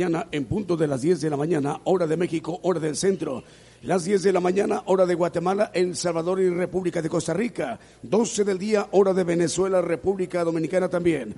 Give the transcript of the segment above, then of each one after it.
En punto de las 10 de la mañana, hora de México, hora del centro. Las 10 de la mañana, hora de Guatemala, El Salvador y República de Costa Rica. 12 del día, hora de Venezuela, República Dominicana también.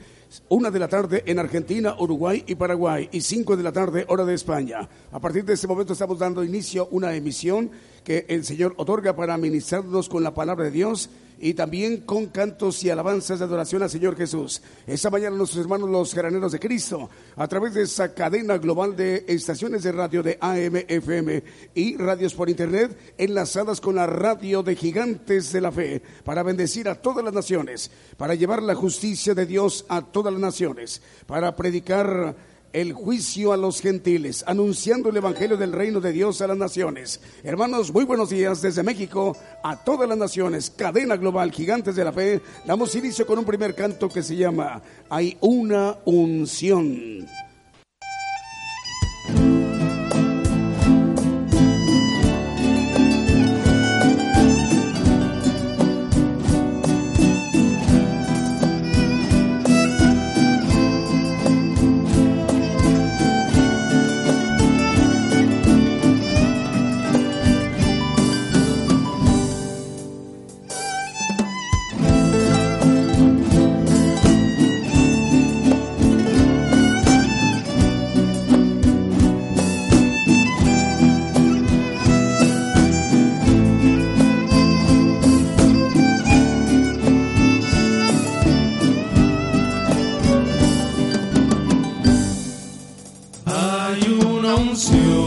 Una de la tarde en Argentina, Uruguay y Paraguay. Y 5 de la tarde, hora de España. A partir de este momento estamos dando inicio a una emisión que el Señor otorga para ministrarnos con la palabra de Dios y también con cantos y alabanzas de adoración al Señor Jesús. Esta mañana nuestros hermanos los graneros de Cristo, a través de esa cadena global de estaciones de radio de AM, FM y radios por internet, enlazadas con la radio de gigantes de la fe, para bendecir a todas las naciones, para llevar la justicia de Dios a todas las naciones, para predicar el juicio a los gentiles, anunciando el Evangelio del reino de Dios a las naciones. Hermanos, muy buenos días desde México a todas las naciones, cadena global, gigantes de la fe. Damos inicio con un primer canto que se llama Hay una unción. you.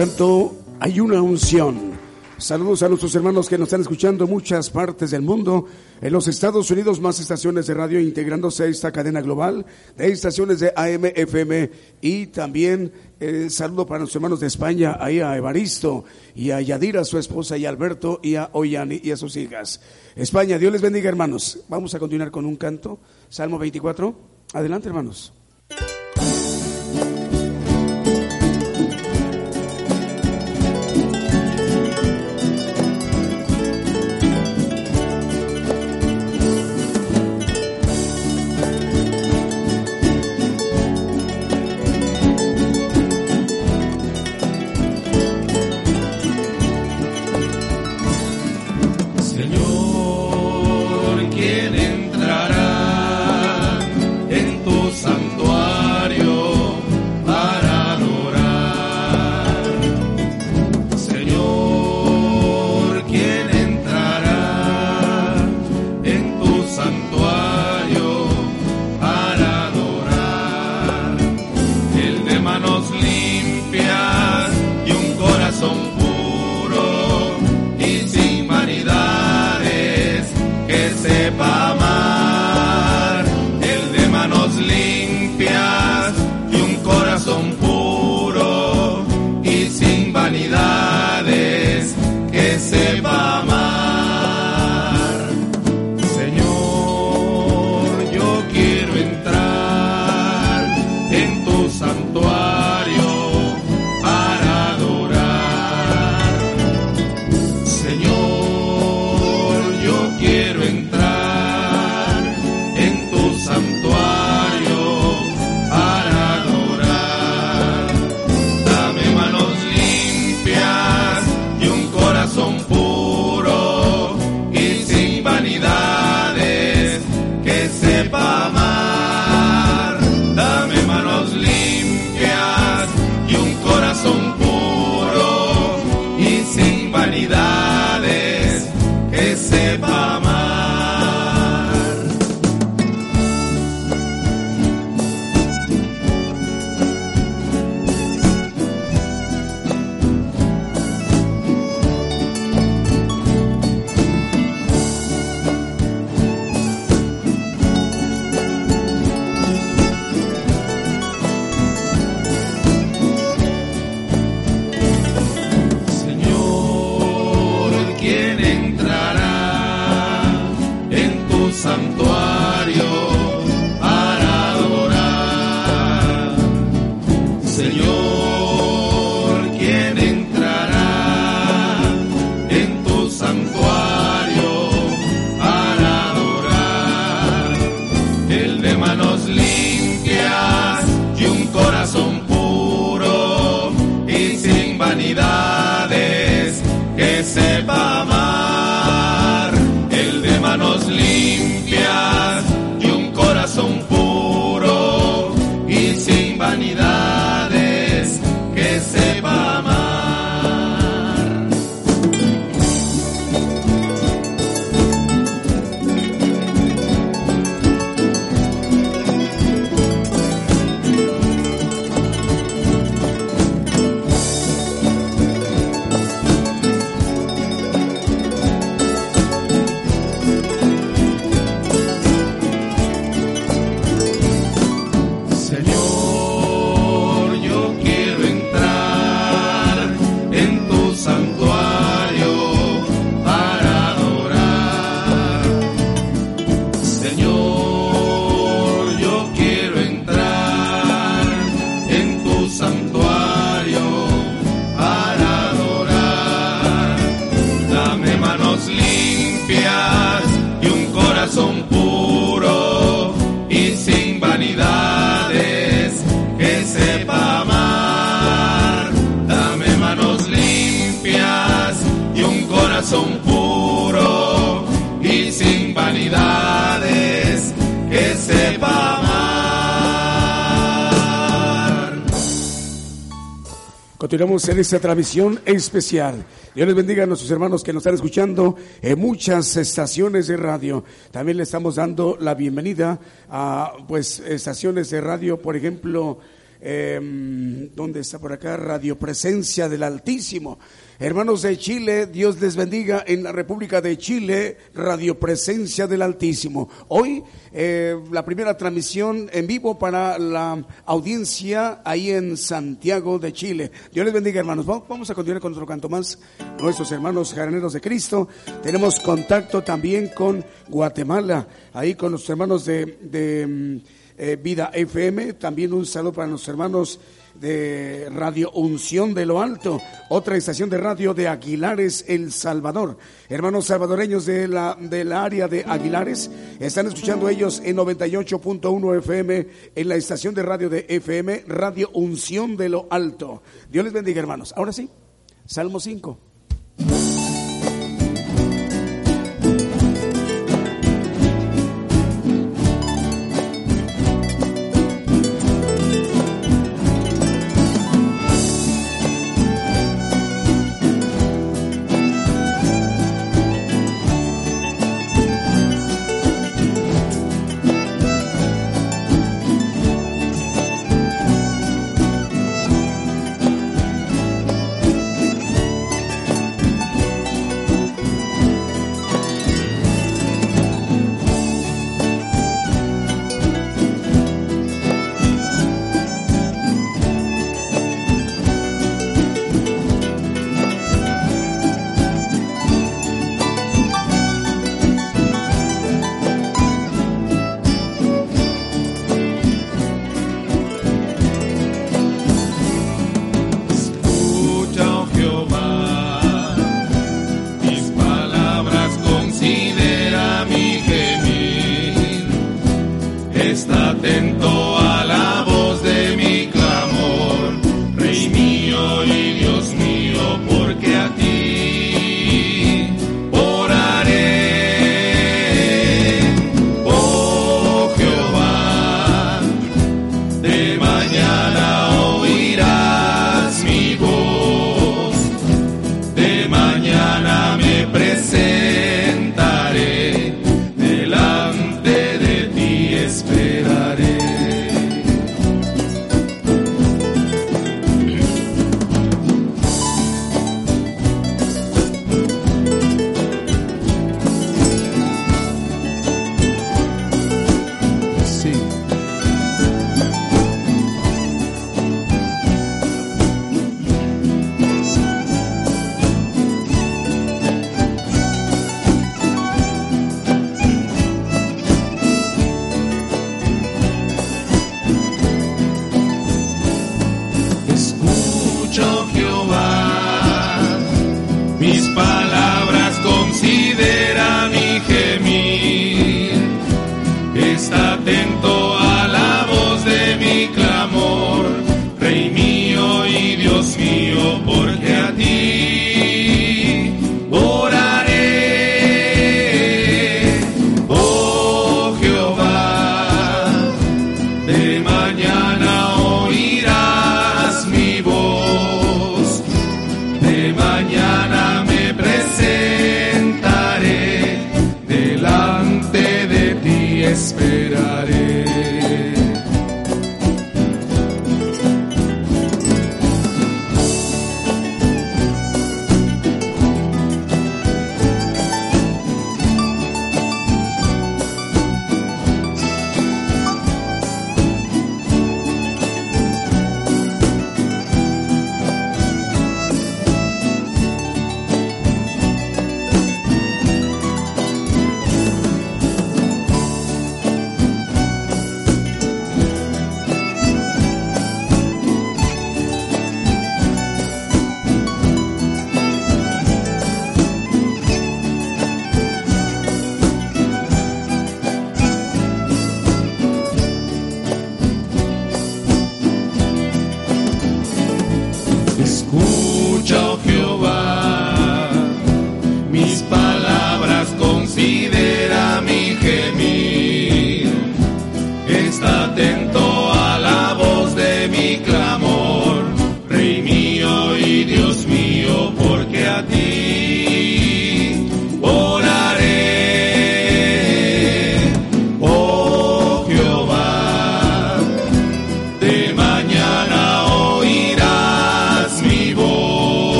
Canto, hay una unción. Saludos a nuestros hermanos que nos están escuchando en muchas partes del mundo. En los Estados Unidos, más estaciones de radio integrándose a esta cadena global de estaciones de AM, FM y también eh, saludo para nuestros hermanos de España, ahí a Evaristo y a Yadira, su esposa, y a Alberto y a Oyani y a sus hijas. España, Dios les bendiga, hermanos. Vamos a continuar con un canto. Salmo 24. Adelante, hermanos. En esta transmisión especial. Dios les bendiga a nuestros hermanos que nos están escuchando en muchas estaciones de radio. También le estamos dando la bienvenida a pues estaciones de radio, por ejemplo, Em, ¿Dónde está por acá? Radio Presencia del Altísimo. Hermanos de Chile, Dios les bendiga en la República de Chile, Radio Presencia del Altísimo. Hoy eh, la primera transmisión en vivo para la audiencia ahí en Santiago de Chile. Dios les bendiga, hermanos. Vamos a continuar con otro canto más. Nuestros hermanos jaraneros de Cristo. Tenemos contacto también con Guatemala, ahí con los hermanos de, mm, eh, Vida FM. También un saludo para los hermanos de Radio Unción de lo Alto, otra estación de radio de Aguilares, El Salvador. Hermanos salvadoreños de la, del área de Aguilares, están escuchando ellos en 98.1 FM en la estación de radio de FM, Radio Unción de lo Alto. Dios les bendiga, hermanos. Ahora sí, Salmo 5.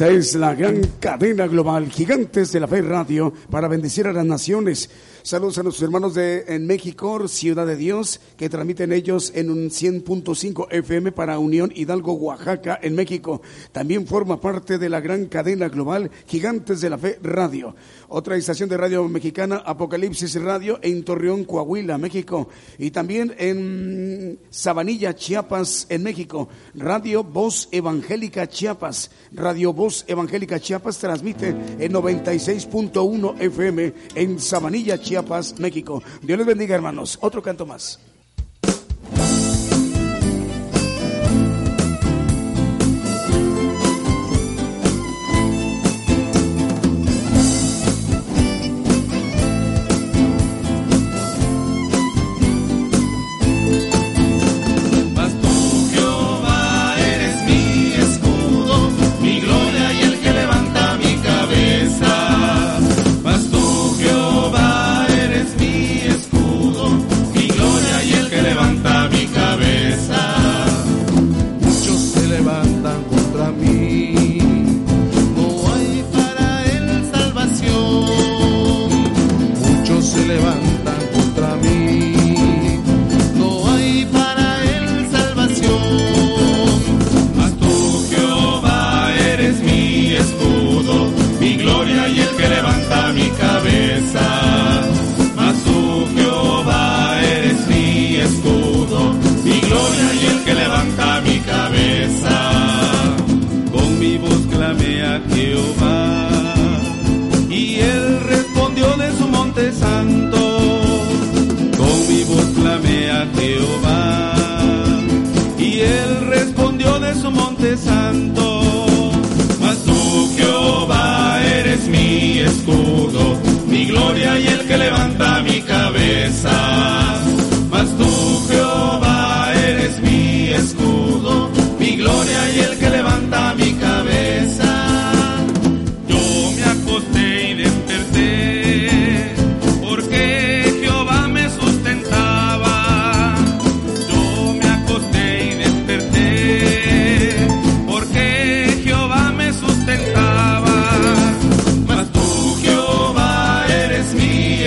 Es la gran cadena global, Gigantes de la Fe Radio, para bendecir a las naciones. Saludos a nuestros hermanos de en México, Ciudad de Dios, que transmiten ellos en un 100.5 FM para Unión Hidalgo, Oaxaca, en México. También forma parte de la gran cadena global Gigantes de la Fe Radio. Otra estación de radio mexicana, Apocalipsis Radio, en Torreón, Coahuila, México. Y también en Sabanilla, Chiapas, en México. Radio Voz Evangélica Chiapas. Radio Voz Evangélica Chiapas transmite en 96.1 FM en Sabanilla, Chiapas. Paz, México. Dios les bendiga, hermanos. Otro canto más.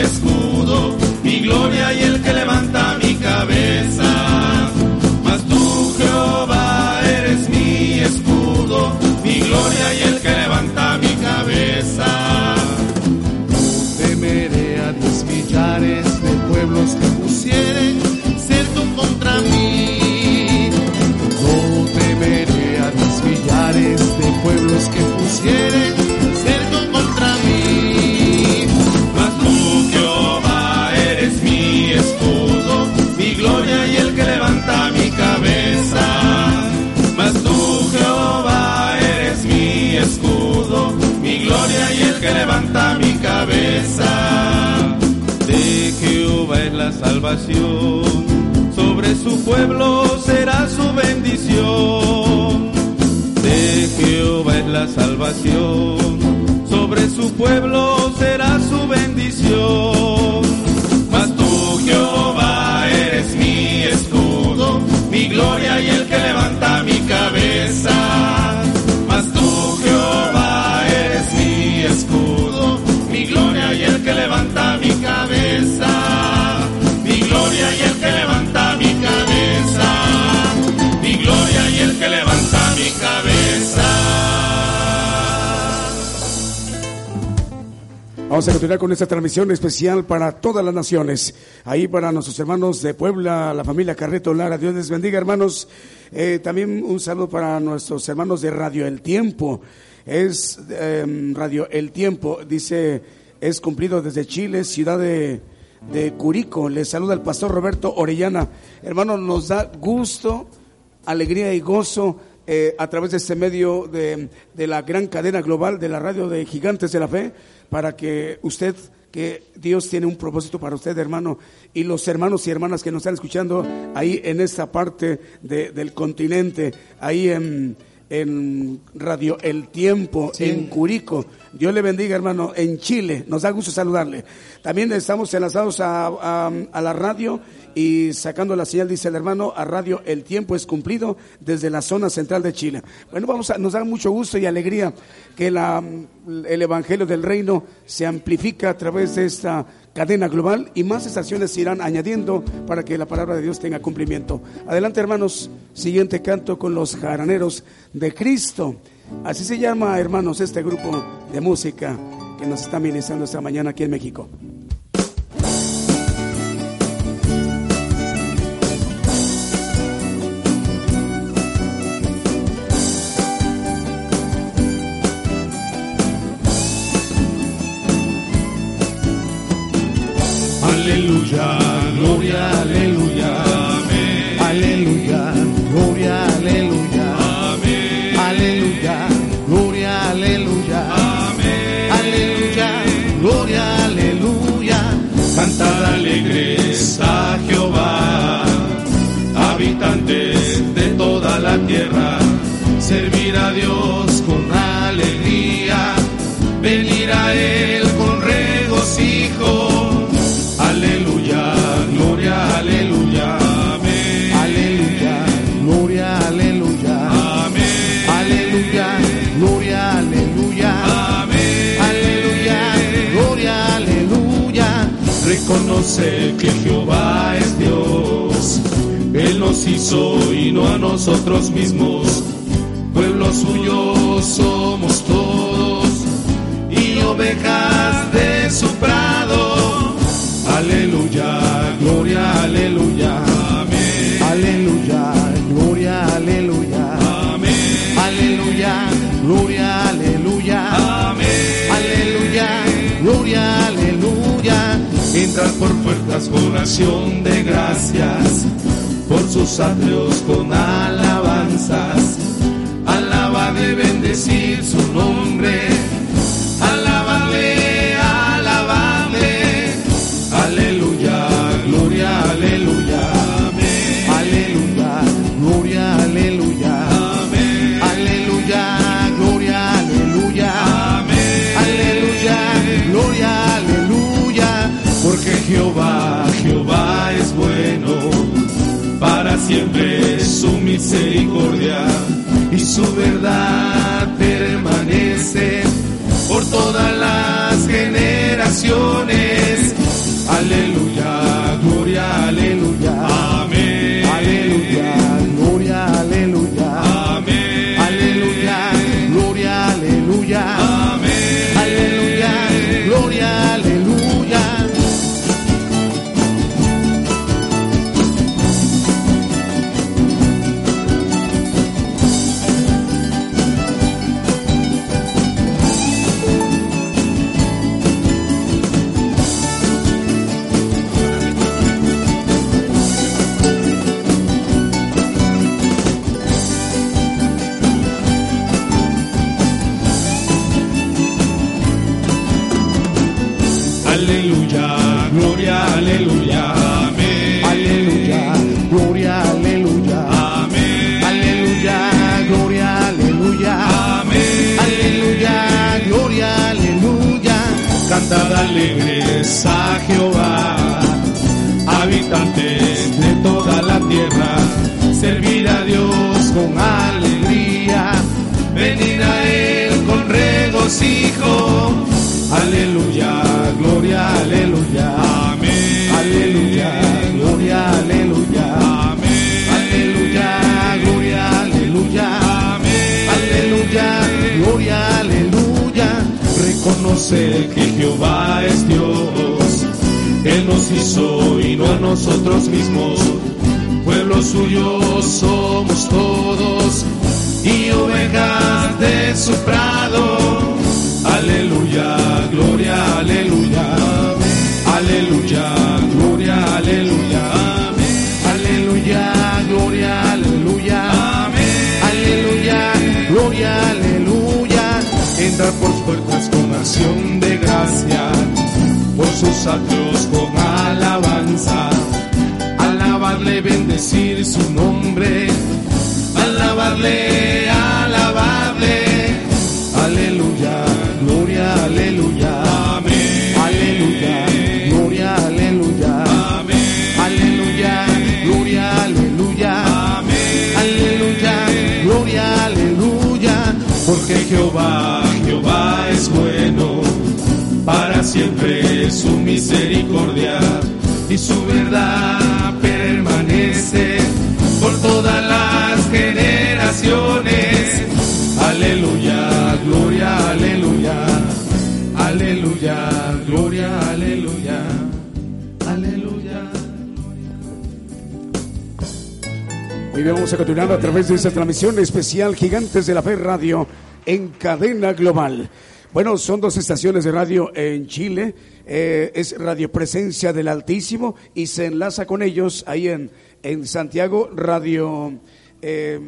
escudo, mi gloria y el Sobre su pueblo será su bendición. De Jehová es la salvación. Sobre su pueblo será su bendición. Mas tú, Jehová, eres mi escudo, mi gloria y el que levanta mi cabeza. Con esta transmisión especial para todas las naciones. Ahí para nuestros hermanos de Puebla, la familia Carreto Lara. Dios les bendiga, hermanos. Eh, también un saludo para nuestros hermanos de Radio El Tiempo. Es em, Radio El Tiempo, dice, es cumplido desde Chile, ciudad de, Curico. Les saluda el pastor Roberto Orellana. Hermanos, nos da gusto, alegría y gozo. Eh, a través de este medio de la gran cadena global de la radio de Gigantes de la Fe, para que usted, que Dios tiene un propósito para usted, hermano, y los hermanos y hermanas que nos están escuchando ahí en esta parte del continente, ahí en, en Radio El Tiempo, en Curico. Dios le bendiga, hermano, en Chile. Nos da gusto saludarle. También estamos enlazados a, a la radio y sacando la señal, dice el hermano, a Radio El Tiempo es cumplido desde la zona central de Chile. Bueno, vamos a, nos da mucho gusto y alegría que la, el Evangelio del Reino se amplifica a través de esta cadena global y más estaciones se irán añadiendo para que la palabra de Dios tenga cumplimiento. Adelante, hermanos, siguiente canto con los jaraneros de Cristo. Así se llama, hermanos, este grupo de música que nos está ministrando esta mañana aquí en México. Conoce que Jehová es Dios. Él nos hizo y no a nosotros mismos. Pueblo suyo somos todos y ovejas de su prado. Aleluya, gloria, aleluya. Amén. Aleluya, gloria, aleluya. Amén. Aleluya, gloria, aleluya. Amén. Aleluya, gloria, aleluya. Entrar por puertas con acción de gracias, por sus atrios con alabanzas. Alabarle, bendecir su nombre. Siempre su misericordia y su verdad permanece por todas las generaciones. Aleluya, nosotros mismos. Pueblo suyo somos todos y ovejas de su prado. Aleluya, gloria, aleluya. Aleluya, gloria, aleluya. Aleluya, gloria, aleluya. Aleluya, gloria, aleluya. Entra por puertas con acción de gracia, por sus atrios con alabanza bendecir su nombre, alabarle, alabarle, aleluya, gloria, aleluya, amén, aleluya, gloria, aleluya, amén, aleluya, gloria, aleluya, amén, aleluya, gloria, aleluya, porque Jehová, Jehová es bueno, para siempre su misericordia y su verdad permanece por todas las generaciones. Aleluya, gloria, aleluya. Aleluya, gloria, aleluya. Aleluya. Muy vamos a continuar a través de esta transmisión especial Gigantes de la Fe Radio en cadena global. Bueno, son dos estaciones de radio en Chile eh, es Radio Presencia del Altísimo y se enlaza con ellos ahí en, en Santiago, Radio. Eh,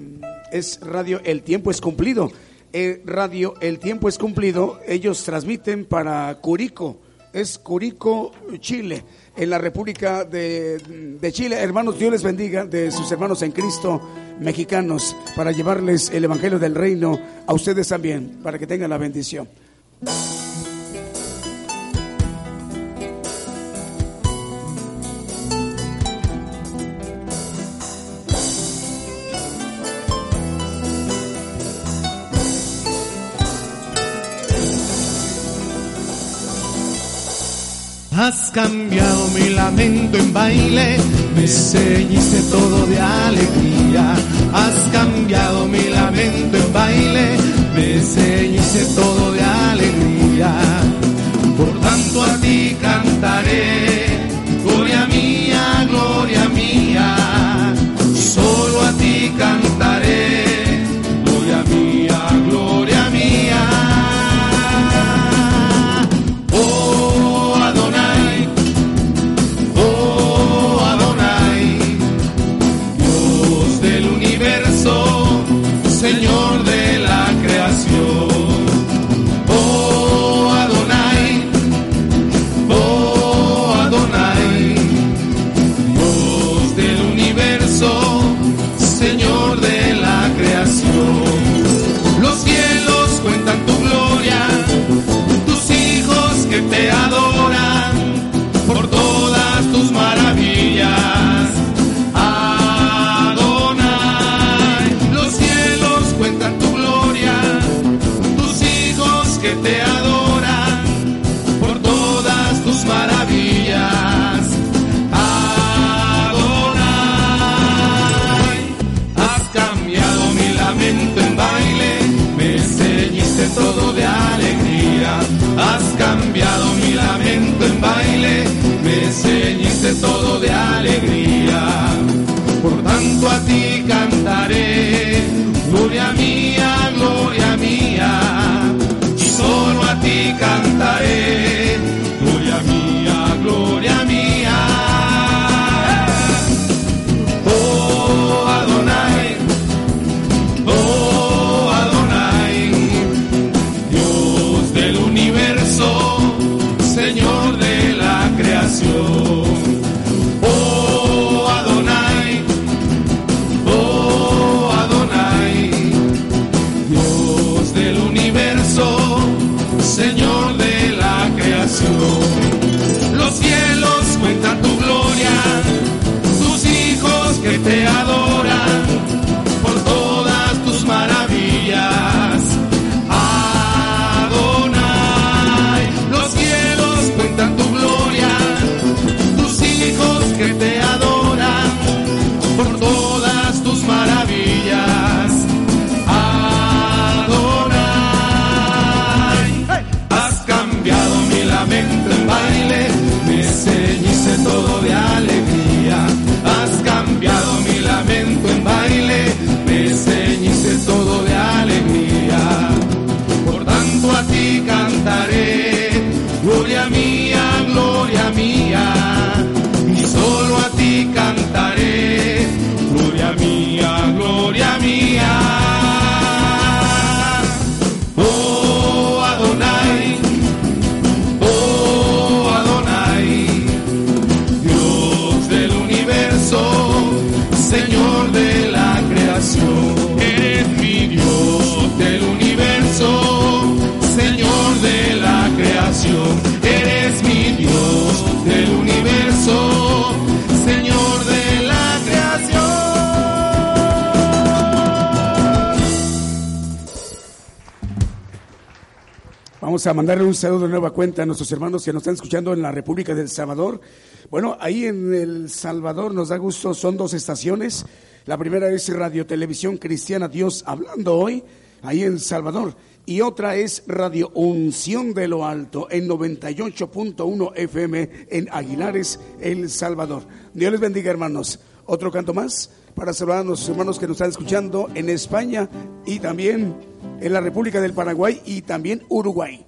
es Radio El Tiempo es Cumplido. Eh, radio El Tiempo es Cumplido. Ellos transmiten para Curico. Es Curico, Chile en la República de, Chile. Hermanos, Dios les bendiga de sus hermanos en Cristo mexicanos para llevarles el Evangelio del Reino a ustedes también, para que tengan la bendición. Has cambiado mi lamento en baile, me ceñiste todo de alegría. Has cambiado mi lamento en baile, me ceñiste todo de alegría. Por tanto a ti cantaré, todo de alegría. Por tanto a ti cantaré, gloria mía, gloria mía, y solo a ti cantaré, Vamos a mandarle un saludo de nueva cuenta a nuestros hermanos que nos están escuchando en la República del Salvador. Bueno, ahí en El Salvador nos da gusto, son dos estaciones. La primera es Radio Televisión Cristiana Dios hablando hoy, ahí en Salvador. Y otra es Radio Unción de lo Alto, en 98.1 FM en Aguilares, El Salvador. Dios les bendiga, hermanos. Otro canto más para saludar a nuestros hermanos que nos están escuchando en España y también en la República del Paraguay y también Uruguay.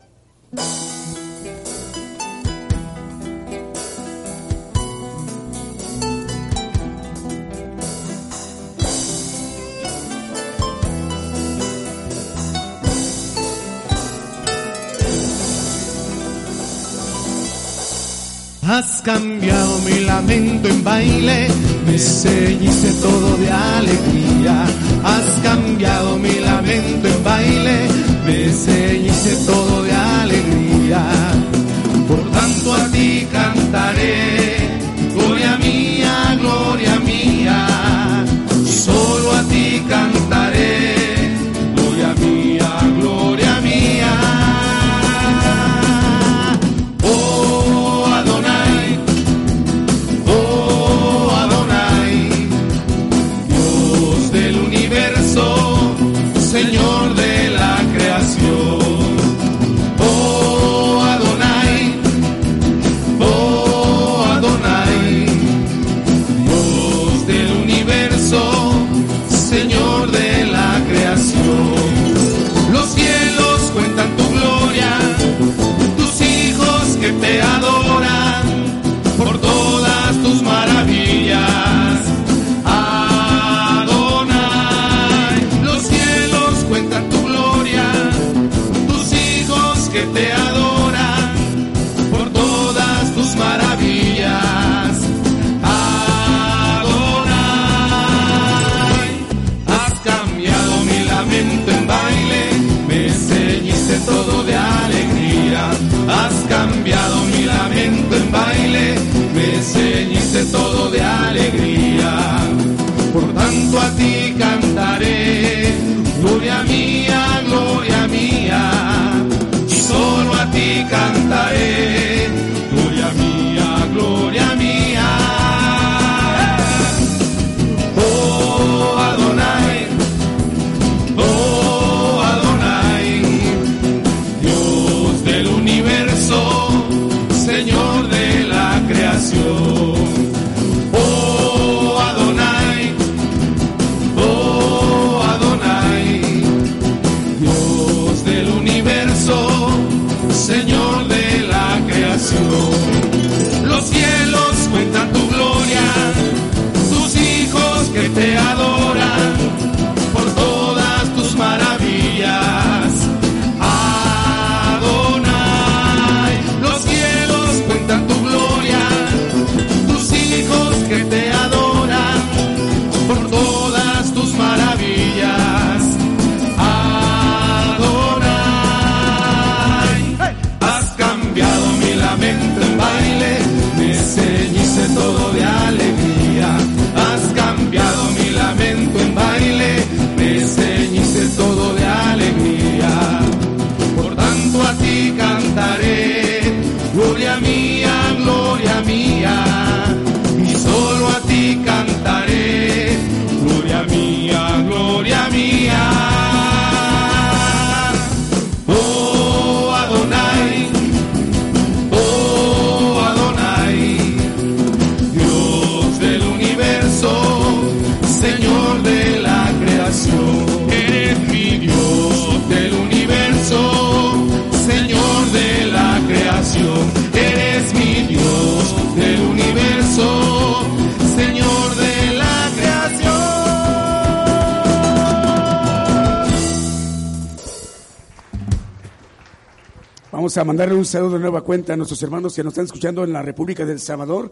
Has cambiado mi lamento en baile, me ceñiste todo de alegría. Has cambiado mi lamento en baile, me ceñiste todo de alegría. Por tanto a ti cantaré, todo de alegría. Por tanto a ti cantaré, gloria mía, gloria mía. Y solo a ti cantaré, Vamos a mandarle un saludo de nueva cuenta a nuestros hermanos que nos están escuchando en la República del Salvador.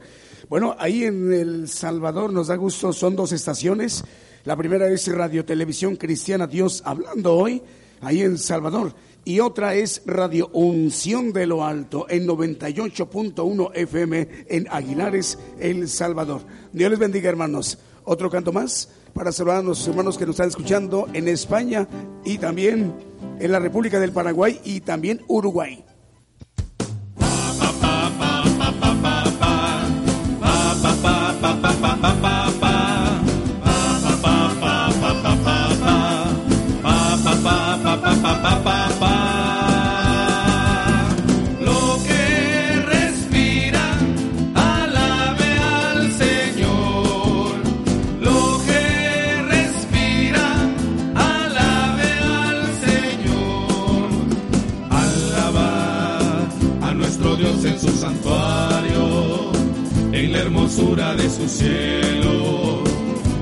Bueno, ahí en El Salvador nos da gusto, son dos estaciones. La primera es Radio Televisión Cristiana Dios Hablando Hoy, ahí en Salvador. Y otra es Radio Unción de lo Alto, en 98.1 FM en Aguilares, El Salvador. Dios les bendiga, hermanos. Otro canto más para saludar a nuestros hermanos que nos están escuchando en España y también en la República del Paraguay y también Uruguay. Hermosura de su cielo,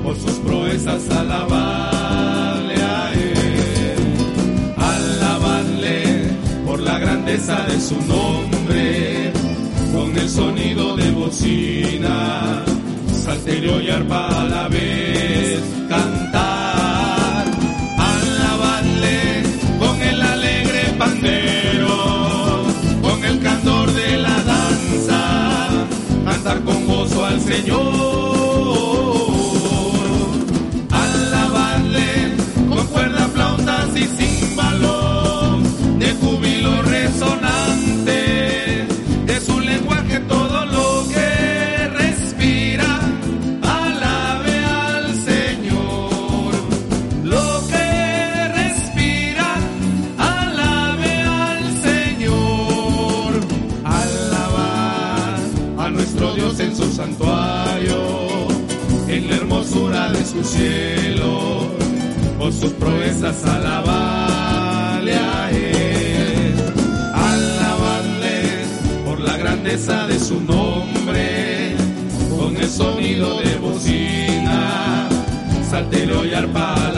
por sus proezas alabarle a él, alabarle por la grandeza de su nombre, con el sonido de bocina, salterio y arpa a la vez, cantar, al Señor. Alabarle con cuerda, flautas y címbalos de júbilo cielo, por sus proezas alabarle a Él, por la grandeza de su nombre, con el sonido de bocina, saltero y arpa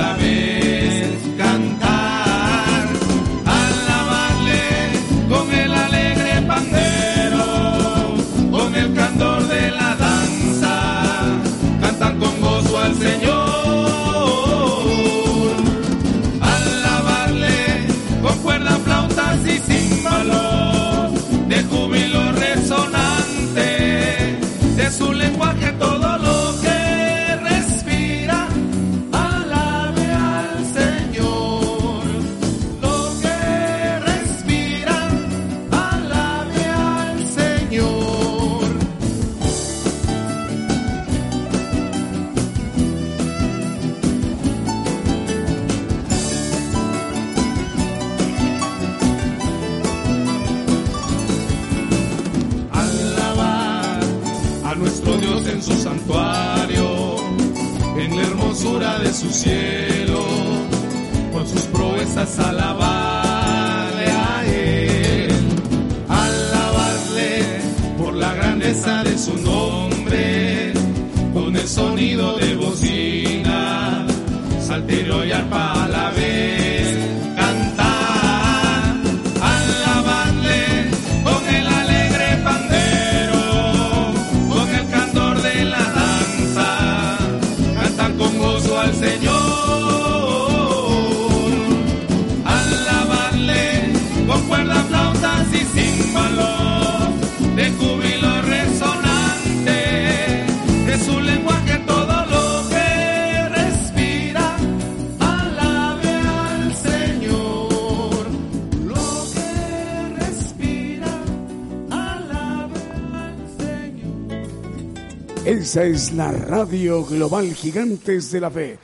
Es la radio global Gigantes de la Fe.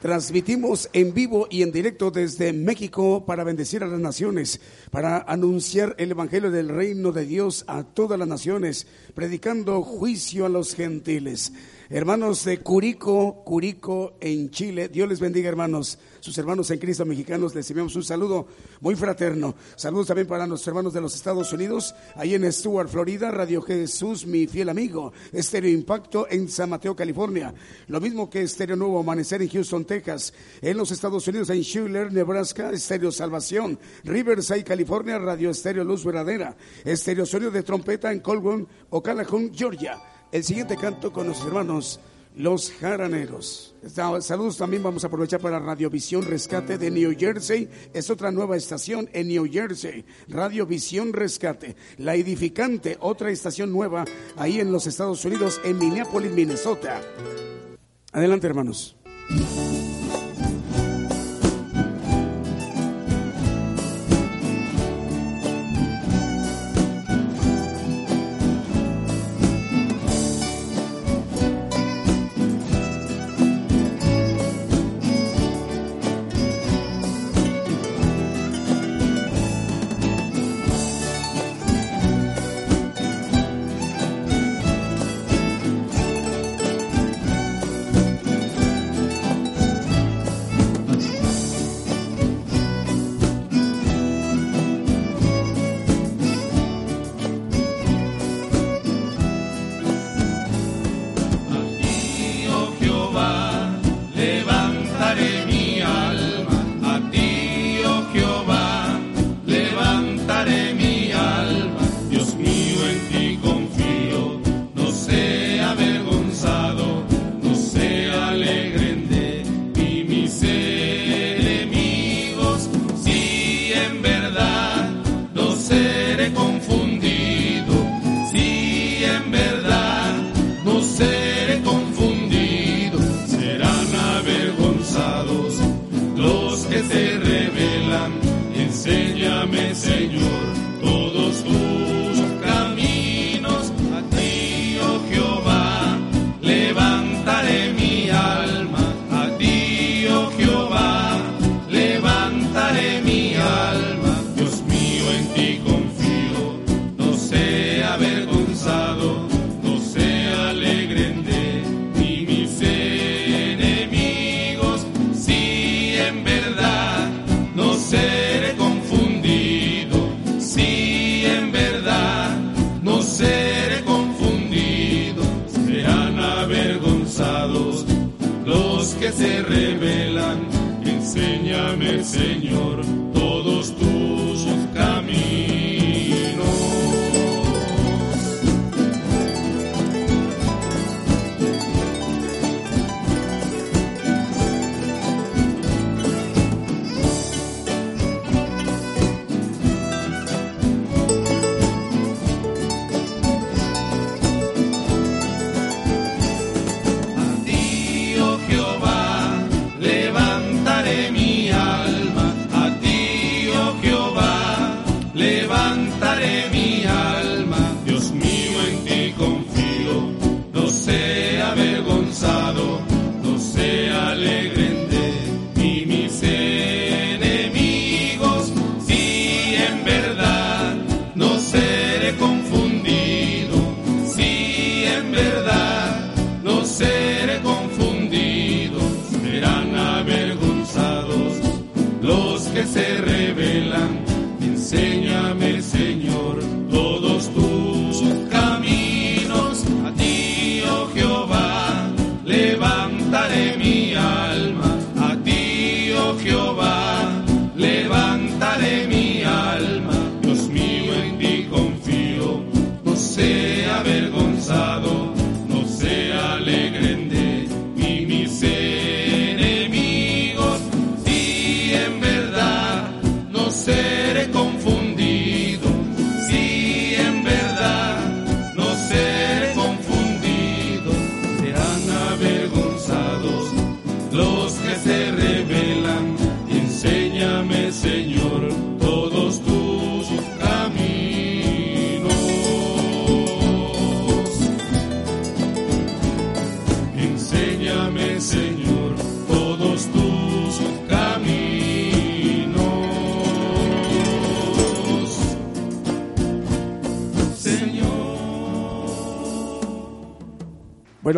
Transmitimos en vivo y en directo desde México para bendecir a las naciones, para anunciar el Evangelio del Reino de Dios a todas las naciones, predicando juicio a los gentiles. Hermanos de Curico, Curico en Chile, Dios les bendiga hermanos. Sus hermanos en Cristo mexicanos les enviamos un saludo muy fraterno. Saludos también para nuestros hermanos de los Estados Unidos, ahí en Stuart, Florida, Radio Jesús, mi fiel amigo, Estéreo Impacto en San Mateo, California. Lo mismo que Estéreo Nuevo Amanecer en Houston, Texas. En los Estados Unidos, en Schuyler, Nebraska, Estéreo Salvación. Riverside, California, Radio Estéreo Luz Verdadera. Estéreo Sonido de Trompeta en Colburn, Ocalajón, Georgia. El siguiente canto con los hermanos Los Jaraneros. Saludos también vamos a aprovechar para Radiovisión Rescate de New Jersey. Es otra nueva estación en New Jersey. Radiovisión Rescate. La Edificante, otra estación nueva ahí en los Estados Unidos, en Minneapolis, Minnesota. Adelante, hermanos.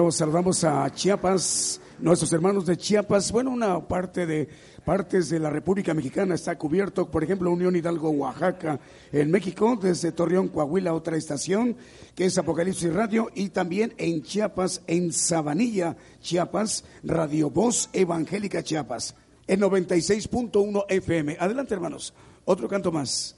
Saludamos a Chiapas, nuestros hermanos de Chiapas. Bueno, una parte de partes de la República Mexicana está cubierto, por ejemplo, Unión Hidalgo, Oaxaca, en México, desde Torreón, Coahuila, otra estación que es Apocalipsis Radio, y también en Chiapas, en Sabanilla, Chiapas, Radio Voz Evangélica Chiapas, en 96.1 FM. Adelante, hermanos, otro canto más.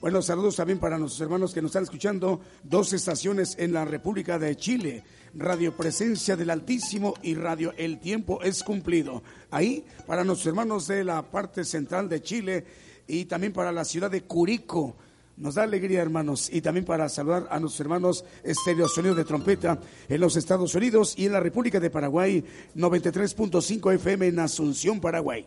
Bueno, saludos también para nuestros hermanos que nos están escuchando. Dos estaciones en la República de Chile. Radio Presencia del Altísimo y Radio El Tiempo es Cumplido. Ahí, para nuestros hermanos de la parte central de Chile y también para la ciudad de Curico. Nos da alegría, hermanos, y también para saludar a nuestros hermanos Estéreo Sonido de Trompeta en los Estados Unidos y en la República de Paraguay, 93.5 FM en Asunción, Paraguay.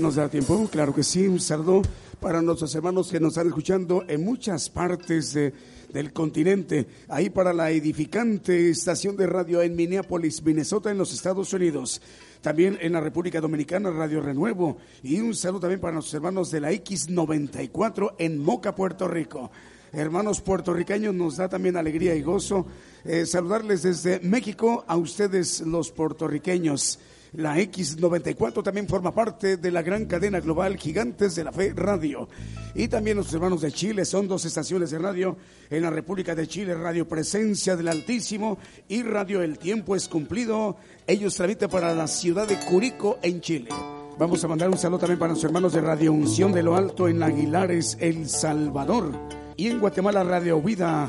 Nos da tiempo? Claro que sí, un saludo para nuestros hermanos que nos están escuchando en muchas partes del continente, ahí para la edificante estación de radio en Minneapolis, Minnesota, en los Estados Unidos. También en la República Dominicana, Radio Renuevo. Y un saludo también para nuestros hermanos de la X94 en Moca, Puerto Rico. Hermanos puertorriqueños, nos da también alegría y gozo eh, saludarles desde México a ustedes los puertorriqueños. La X94 también forma parte de la gran cadena global Gigantes de la Fe Radio. Y también los hermanos de Chile son dos estaciones de radio en la República de Chile, Radio Presencia del Altísimo y Radio El Tiempo es Cumplido. Ellos transmiten para la ciudad de Curico en Chile. Vamos a mandar un saludo también para los hermanos de Radio Unción de lo Alto en Aguilares, El Salvador. Y en Guatemala, Radio Vida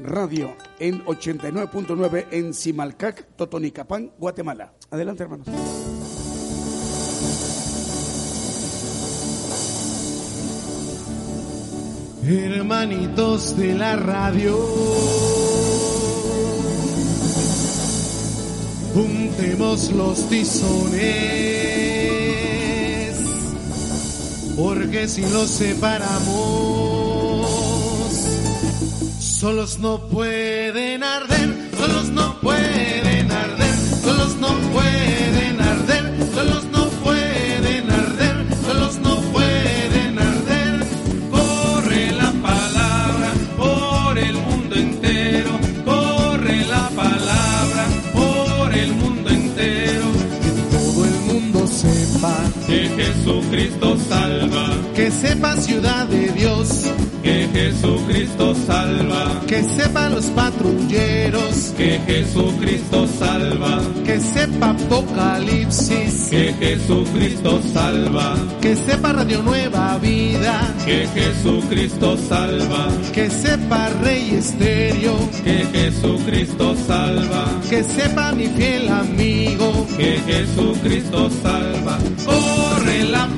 Radio en 89.9 en Simalcac, Totonicapán, Guatemala. Adelante, hermanos. Hermanitos de la radio, juntemos los tizones, porque si los separamos, Solos no pueden arder, solos no pueden arder, solos no pueden Jesucristo salva, que sepa ciudad de Dios. Que Jesucristo salva, que sepan los patrulleros, que Jesucristo salva, que sepa Apocalipsis, que Jesucristo salva, que sepa Radio Nueva Vida, que Jesucristo salva, que sepa Rey Estéreo, que Jesucristo salva, que sepa mi fiel amigo, que Jesucristo salva, corre la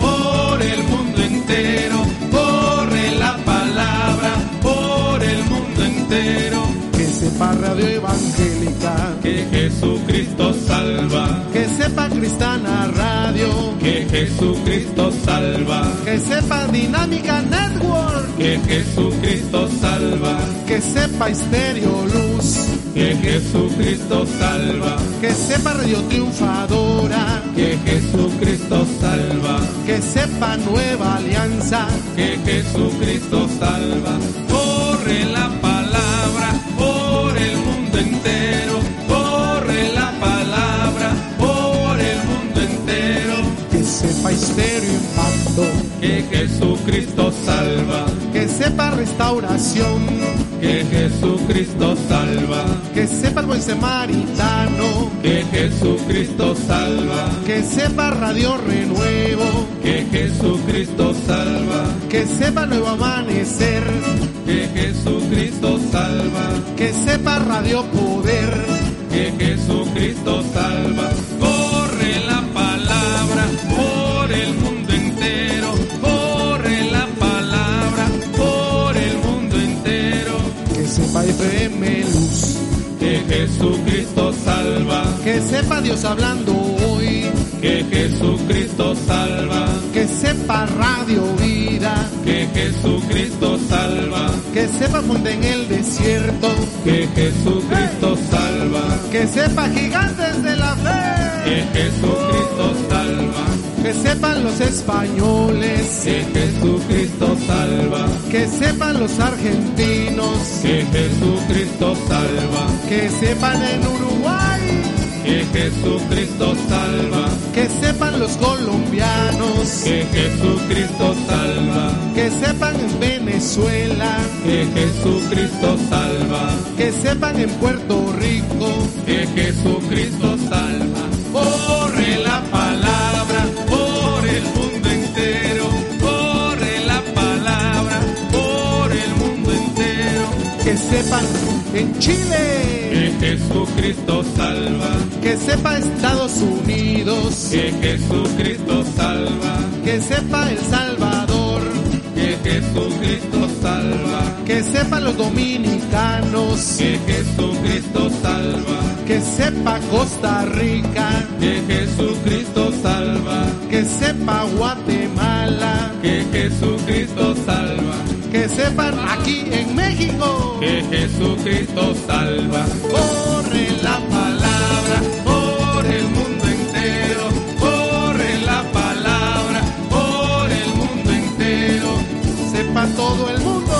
por el mundo entero, corre la palabra por el mundo entero. Que sepa Radio Evangélica, que Jesucristo salva, que sepa Cristana Radio, que Jesucristo salva, que sepa Dinámica Network que Jesucristo salva, que sepa Estéreo Luz, que Jesucristo salva, que sepa Radio Triunfadora, que Jesucristo salva, que sepa Nueva Alianza, que Jesucristo salva. Corre la palabra por el mundo entero, corre la palabra por el mundo entero, que sepa Estéreo Impacto, que Jesucristo salva, Restauración, que Jesucristo salva, que sepa el buen samaritano, que Jesucristo salva, que sepa Radio Renuevo, que Jesucristo salva, que sepa Nuevo Amanecer, que Jesucristo salva, que sepa Radio Poder, que sepa Dios hablando hoy, que Jesucristo salva, que sepa Radio Vida, que Jesucristo salva, que sepa Fuente en el Desierto, que Jesucristo salva, que sepa Gigantes de la que Fe, Jesucristo salva, que sepan los españoles, que Jesucristo salva, que sepan los argentinos, que Jesucristo salva, que sepan en Uruguay, que Jesucristo salva, que sepan los colombianos, que Jesucristo salva, que sepan en Venezuela, que Jesucristo salva, que sepan en Puerto Rico, que Jesucristo salva. Corre la palabra por el mundo entero, corre la palabra por el mundo entero, que sepan en Chile, que Jesucristo salva, que sepa Estados Unidos, que Jesucristo salva, que sepa El Salvador, que Jesucristo salva, que sepan los dominicanos, que Jesucristo salva, que sepa Costa Rica, que Jesucristo salva, que sepa Guatemala, que Jesucristo salva, que sepan aquí en México, que Jesucristo salva. Corre la palabra por el mundo entero, corre la palabra por el mundo entero, sepa todo el mundo,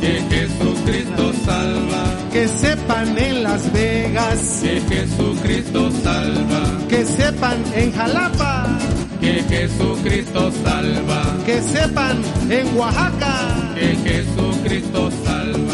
que Jesucristo salva, que sepan en Las Vegas, que Jesucristo salva, que sepan en Jalapa, que Jesucristo salva, que sepan en Oaxaca, que Jesucristo salva.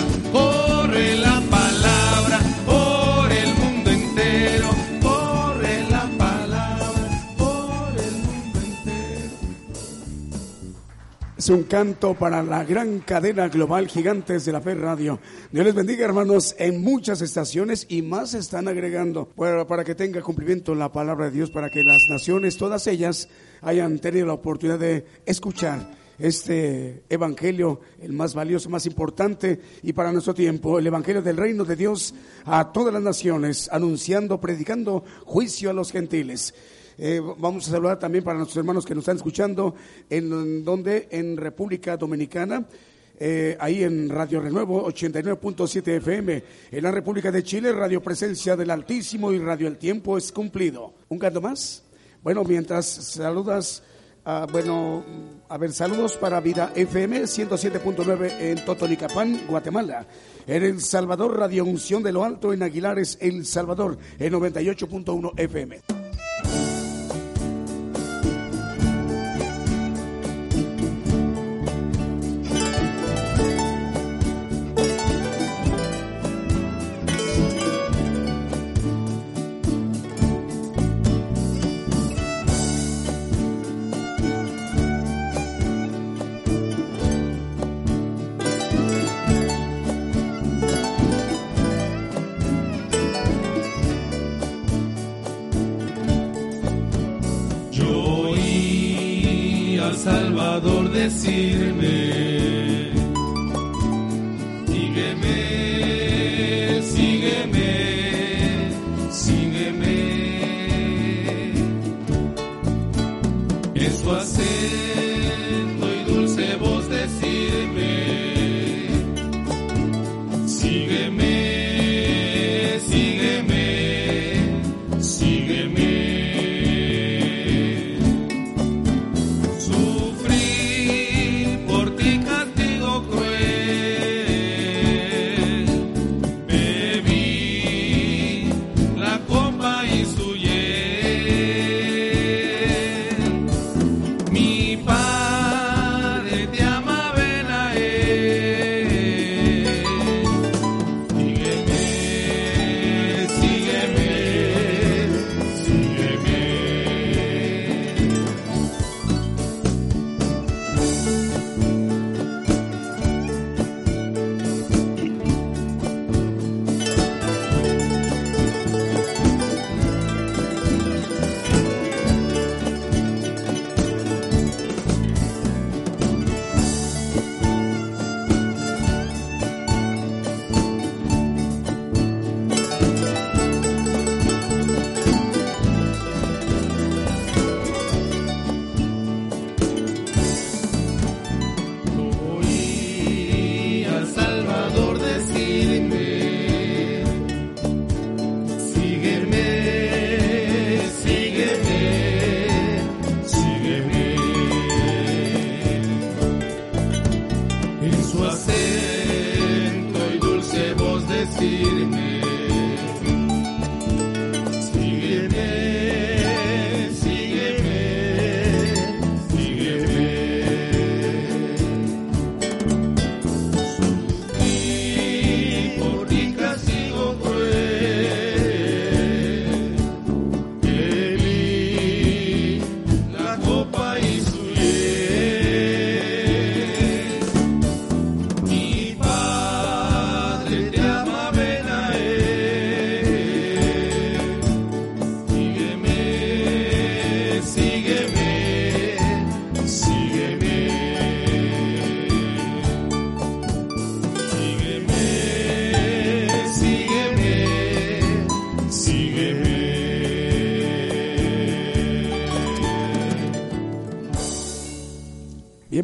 Un canto para la gran cadena global Gigantes de la Fe Radio. Dios les bendiga, hermanos, en muchas estaciones y más están agregando para, para que tenga cumplimiento la palabra de Dios, para que las naciones, todas ellas, hayan tenido la oportunidad de escuchar este evangelio, el más valioso, más importante y para nuestro tiempo, el evangelio del reino de Dios a todas las naciones, anunciando, predicando juicio a los gentiles. Eh, vamos a saludar también para nuestros hermanos que nos están escuchando, en, en donde en República Dominicana, eh, ahí en Radio Renuevo 89.7 FM, en la República de Chile, Radio Presencia del Altísimo y Radio El Tiempo es cumplido. ¿Un canto más? Bueno, mientras saludas, ah, bueno, a ver, saludos para Vida FM 107.9 en Totonicapán, Guatemala. En El Salvador, Radio Unción de lo Alto en Aguilares, El Salvador, en 98.1 FM.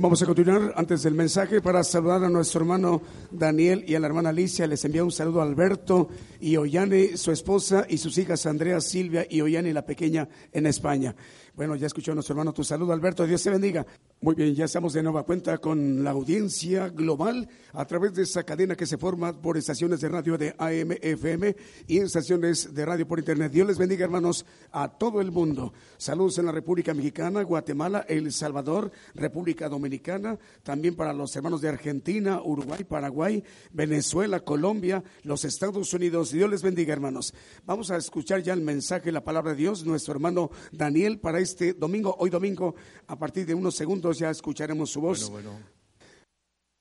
Vamos a continuar antes del mensaje para saludar a nuestro hermano Daniel y a la hermana Alicia. Les envía un saludo a Alberto y Ollane, su esposa, y sus hijas Andrea, Silvia y Ollane, la pequeña, en España. Bueno, ya escuchó nuestro hermano tu saludo, Alberto. Dios te bendiga. Muy bien, ya estamos de nueva cuenta con la audiencia global a través de esa cadena que se forma por estaciones de radio de AM, FM y estaciones de radio por internet. Dios les bendiga, hermanos, a todo el mundo. Saludos en la República Mexicana, Guatemala, El Salvador, República Dominicana, también para los hermanos de Argentina, Uruguay, Paraguay, Venezuela, Colombia, los Estados Unidos. Dios les bendiga, hermanos. Vamos a escuchar ya el mensaje, la palabra de Dios, nuestro hermano Daniel para este domingo, hoy domingo, a partir de unos segundos ya escucharemos su voz.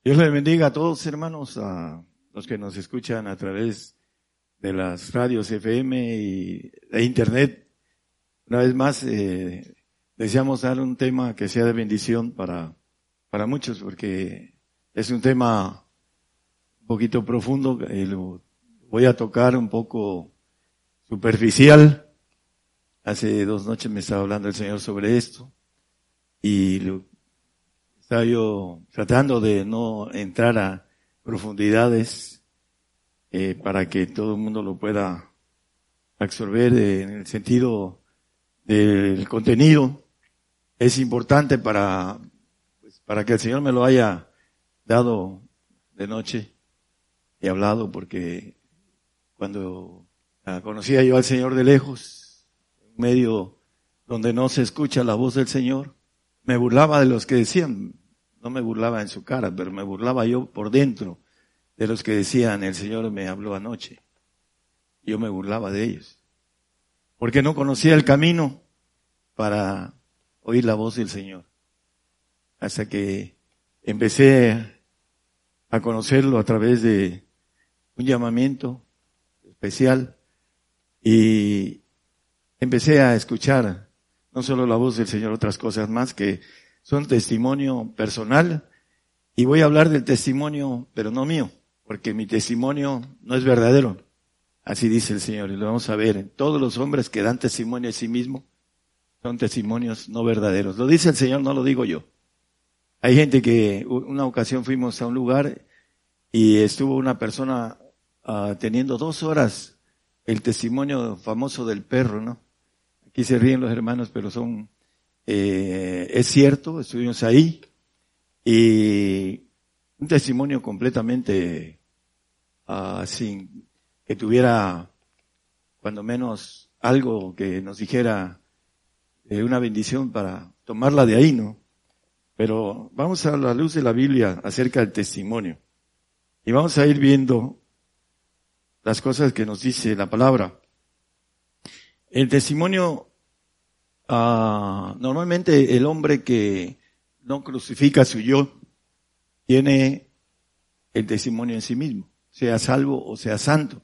Dios le bendiga a todos, hermanos, a los que nos escuchan a través de las radios FM y de Internet. Una vez más, eh, deseamos dar un tema que sea de bendición para, para muchos, porque es un tema un poquito profundo, y lo voy a tocar un poco superficial, Hace dos noches me estaba hablando el Señor sobre esto y estaba yo tratando de no entrar a profundidades eh, para que todo el mundo lo pueda absorber en el sentido del contenido. Es importante para, pues, para que el Señor me lo haya dado de noche y hablado porque cuando conocía yo al Señor de lejos, medio donde no se escucha la voz del Señor. Me burlaba de los que decían, no me burlaba en su cara, pero me burlaba yo por dentro de los que decían, el Señor me habló anoche. Yo me burlaba de ellos. Porque no conocía el camino para oír la voz del Señor. Hasta que empecé a conocerlo a través de un llamamiento especial y empecé a escuchar no solo la voz del Señor, otras cosas más que son testimonio personal. Y voy a hablar del testimonio, pero no mío, porque mi testimonio no es verdadero. Así dice el Señor, y lo vamos a ver. Todos los hombres que dan testimonio de sí mismo son testimonios no verdaderos. Lo dice el Señor, no lo digo yo. Hay gente que una ocasión fuimos a un lugar y estuvo una persona uh, teniendo dos horas el testimonio famoso del perro, ¿no? Aquí se ríen los hermanos, pero son, eh, es cierto, estuvimos ahí y un testimonio completamente uh, sin que tuviera cuando menos algo que nos dijera eh, una bendición para tomarla de ahí, ¿no? Pero vamos a la luz de la Biblia acerca del testimonio. Y vamos a ir viendo las cosas que nos dice la palabra. El testimonio, uh, normalmente el hombre que no crucifica su yo, tiene el testimonio en sí mismo, sea salvo o sea santo.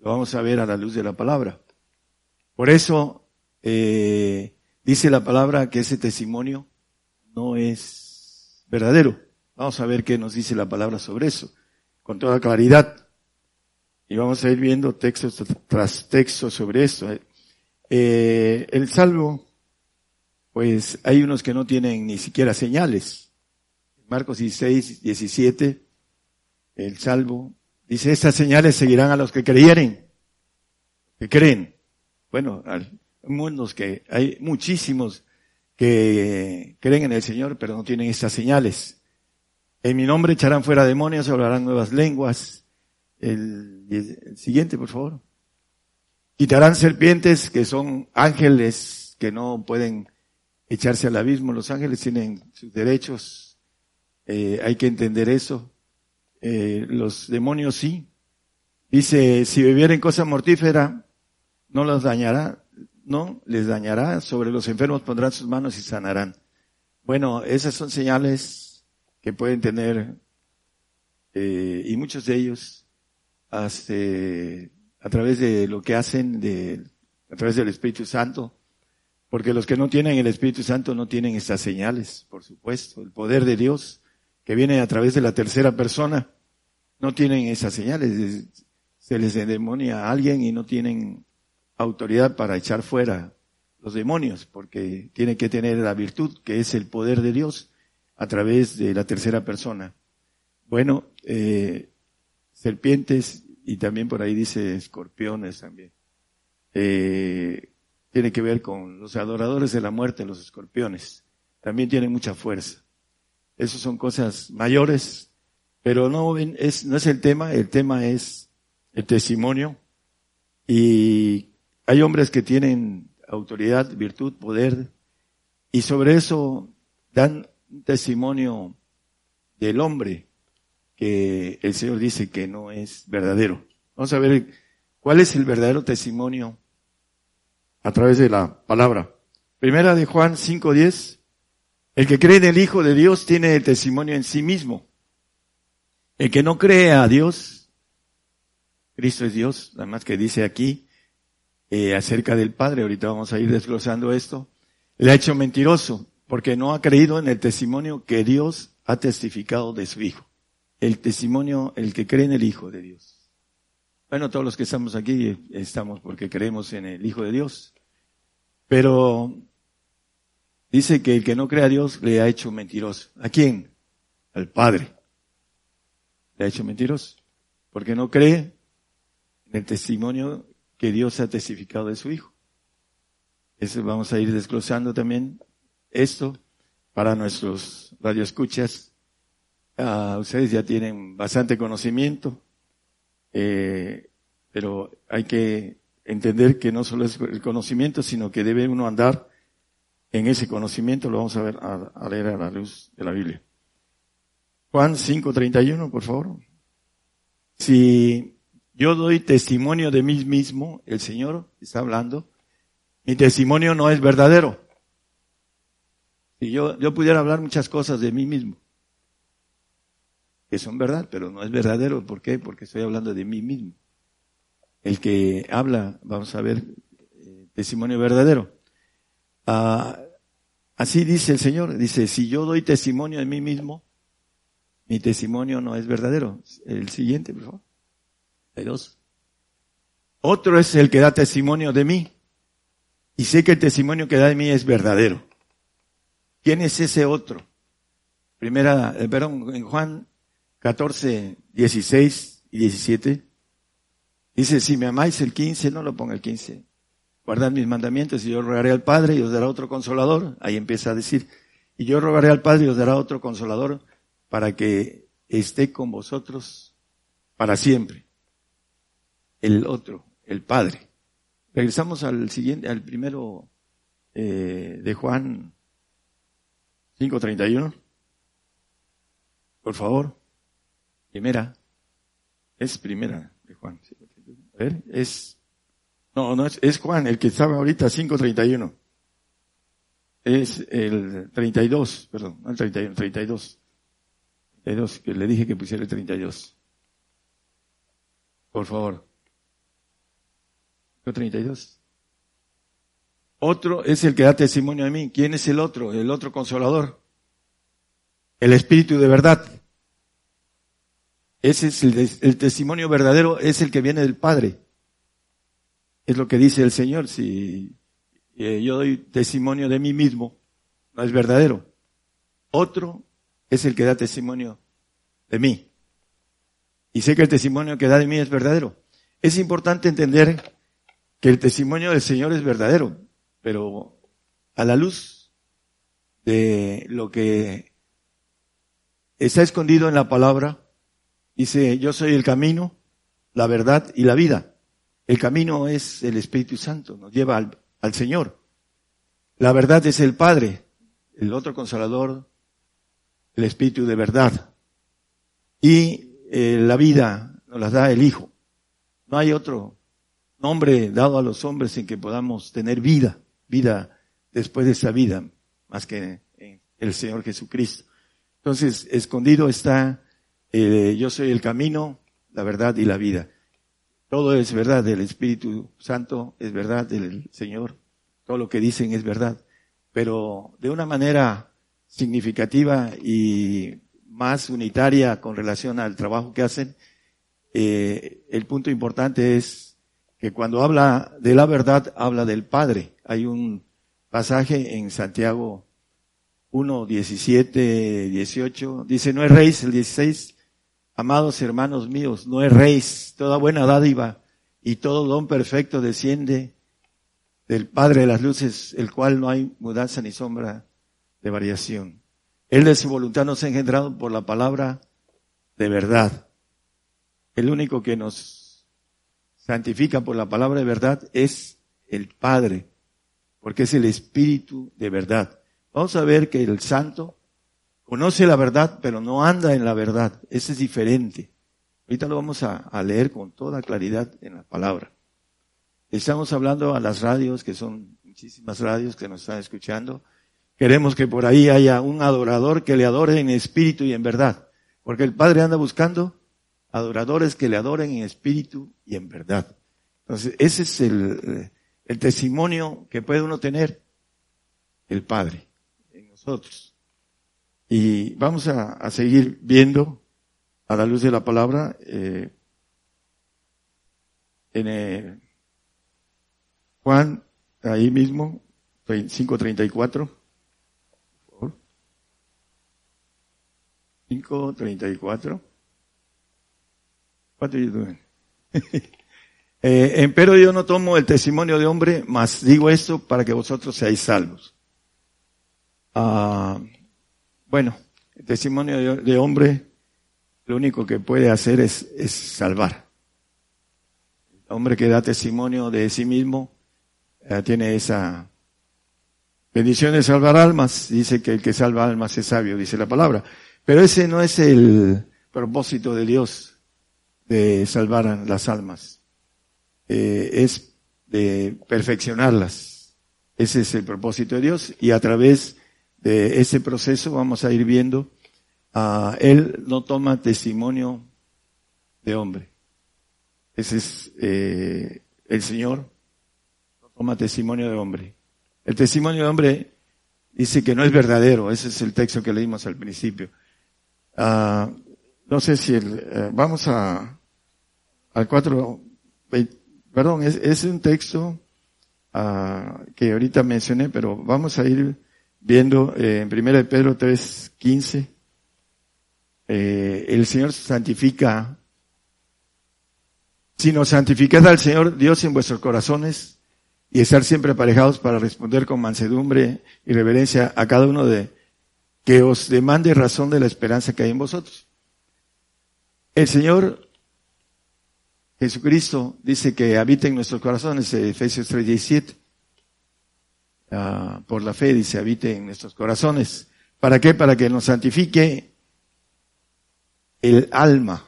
Lo vamos a ver a la luz de la palabra. Por eso, eh, dice la palabra que ese testimonio no es verdadero. Vamos a ver qué nos dice la palabra sobre eso, con toda claridad. Y vamos a ir viendo textos tras textos sobre esto. Eh, el salvo, pues hay unos que no tienen ni siquiera señales. Marcos 16, 17, el salvo dice, estas señales seguirán a los que creyeren, que creen. Bueno, hay mundos que hay muchísimos que creen en el Señor, pero no tienen estas señales. En mi nombre echarán fuera demonios, hablarán nuevas lenguas, el, siguiente, por favor. Quitarán serpientes que son ángeles que no pueden echarse al abismo. Los ángeles tienen sus derechos. Eh, hay que entender eso. Eh, los demonios sí. Dice, si bebieren cosa mortífera, no los dañará, no les dañará. Sobre los enfermos pondrán sus manos y sanarán. Bueno, esas son señales que pueden tener, eh, y muchos de ellos a través de lo que hacen de, a través del Espíritu Santo, porque los que no tienen el Espíritu Santo no tienen estas señales, por supuesto. El poder de Dios que viene a través de la tercera persona, no tienen esas señales. Se les demonia a alguien y no tienen autoridad para echar fuera los demonios, porque tiene que tener la virtud que es el poder de Dios a través de la tercera persona. Bueno, eh, serpientes y también por ahí dice escorpiones también. Eh, tiene que ver con los adoradores de la muerte, los escorpiones. También tienen mucha fuerza. Esas son cosas mayores, pero no es, no es el tema, el tema es el testimonio. Y hay hombres que tienen autoridad, virtud, poder, y sobre eso dan un testimonio del hombre, que el Señor dice que no es verdadero. Vamos a ver cuál es el verdadero testimonio a través de la palabra. Primera de Juan 5.10. El que cree en el Hijo de Dios tiene el testimonio en sí mismo. El que no cree a Dios, Cristo es Dios, además que dice aquí eh, acerca del Padre, ahorita vamos a ir desglosando esto, le ha hecho mentiroso porque no ha creído en el testimonio que Dios ha testificado de su Hijo el testimonio, el que cree en el Hijo de Dios. Bueno, todos los que estamos aquí estamos porque creemos en el Hijo de Dios. Pero dice que el que no cree a Dios le ha hecho mentiroso. ¿A quién? Al Padre. Le ha hecho mentiroso. Porque no cree en el testimonio que Dios ha testificado de su Hijo. Eso vamos a ir desglosando también esto para nuestros radioescuchas Ah, ustedes ya tienen bastante conocimiento, eh, pero hay que entender que no solo es el conocimiento, sino que debe uno andar en ese conocimiento. Lo vamos a ver a, leer a la luz de la Biblia. Juan 5:31, por favor. Si yo doy testimonio de mí mismo, el Señor está hablando, mi testimonio no es verdadero. Si yo, yo pudiera hablar muchas cosas de mí mismo, que son verdad, pero no es verdadero. ¿Por qué? Porque estoy hablando de mí mismo. El que habla, vamos a ver, eh, testimonio verdadero. Ah, así dice el Señor, dice, si yo doy testimonio de mí mismo, mi testimonio no es verdadero. El siguiente, por favor. Hay dos. Otro es el que da testimonio de mí. y sé que el testimonio que da de mí es verdadero. ¿Quién es ese otro? Primera, eh, perdón, en Juan 14, 16 y 17, dice, si me amáis el 15, no lo ponga el 15. Guardad mis mandamientos y yo rogaré al Padre y os dará otro consolador. Ahí empieza a decir, y yo rogaré al Padre y os dará otro consolador para que esté con vosotros para siempre. El otro, el Padre. Regresamos al siguiente, al primero eh, de Juan 5.31. Por favor. Primera. Es primera de Juan. A ver, es, no, no es, es Juan, el que estaba ahorita 5.31. Es el 32, perdón, no el 31, 32. 32, que le dije que pusiera el 32. Por favor. 32. Otro es el que da testimonio de mí. ¿Quién es el otro? El otro consolador. El Espíritu de verdad. Ese es el, testimonio verdadero, es el que viene del Padre. Es lo que dice el Señor. Si eh, yo doy testimonio de mí mismo, no es verdadero. Otro es el que da testimonio de mí. Y sé que el testimonio que da de mí es verdadero. Es importante entender que el testimonio del Señor es verdadero, pero a la luz de lo que está escondido en la palabra, dice, yo soy el camino, la verdad y la vida. El camino es el Espíritu Santo, nos lleva al, Señor. La verdad es el Padre, el otro consolador, el Espíritu de verdad. Y eh, la vida nos la da el Hijo. No hay otro nombre dado a los hombres en que podamos tener vida, vida después de esa vida, más que el Señor Jesucristo. Entonces, escondido está, eh, yo soy el camino, la verdad y la vida. Todo es verdad del Espíritu Santo, es verdad del Señor, todo lo que dicen es verdad, pero de una manera significativa y más unitaria con relación al trabajo que hacen, eh, el punto importante es que cuando habla de la verdad, habla del Padre. Hay un pasaje en Santiago 1, 17, 18, dice, no rey el 16, amados hermanos míos, no rey toda buena dádiva y todo don perfecto desciende del Padre de las luces, el cual no hay mudanza ni sombra de variación. Él de su voluntad nos ha engendrado por la palabra de verdad. El único que nos santifica por la palabra de verdad es el Padre, porque es el Espíritu de verdad. Vamos a ver que el santo conoce la verdad, pero no anda en la verdad. Ese es diferente. Ahorita lo vamos a, leer con toda claridad en la palabra. Estamos hablando a las radios, que son muchísimas radios que nos están escuchando. Queremos que por ahí haya un adorador que le adore en espíritu y en verdad. Porque el Padre anda buscando adoradores que le adoren en espíritu y en verdad. Entonces, ese es el testimonio que puede uno tener el Padre en nosotros. Y vamos a, seguir viendo a la luz de la palabra eh, en Juan, ahí mismo, 5.34. 5.34. What eh, empero yo no tomo el testimonio de hombre, mas digo esto para que vosotros seáis salvos. Ah, bueno, el testimonio de, hombre lo único que puede hacer es, es salvar. El hombre que da testimonio de sí mismo eh, tiene esa bendición de salvar almas. Dice que el que salva almas es sabio, dice la palabra. Pero ese no es el propósito de Dios de salvar las almas, eh, es de perfeccionarlas. Ese es el propósito de Dios y a través de ese proceso vamos a ir viendo, a Él no toma testimonio de hombre. Ese es eh, el Señor, no toma testimonio de hombre. El testimonio de hombre dice que no es verdadero, ese es el texto que leímos al principio. Ah, no sé si el, eh, vamos a al 4, perdón, es, es un texto ah, que ahorita mencioné, pero vamos a ir viendo eh, en 1 Pedro 3, 15. Eh, el Señor santifica, si nos santificad al Señor Dios en vuestros corazones y estar siempre aparejados para responder con mansedumbre y reverencia a cada uno de que os demande razón de la esperanza que hay en vosotros. El Señor Jesucristo dice que habita en nuestros corazones, Efesios 3, 17. Ah, por la fe dice, habite en nuestros corazones. ¿Para qué? Para que nos santifique el alma.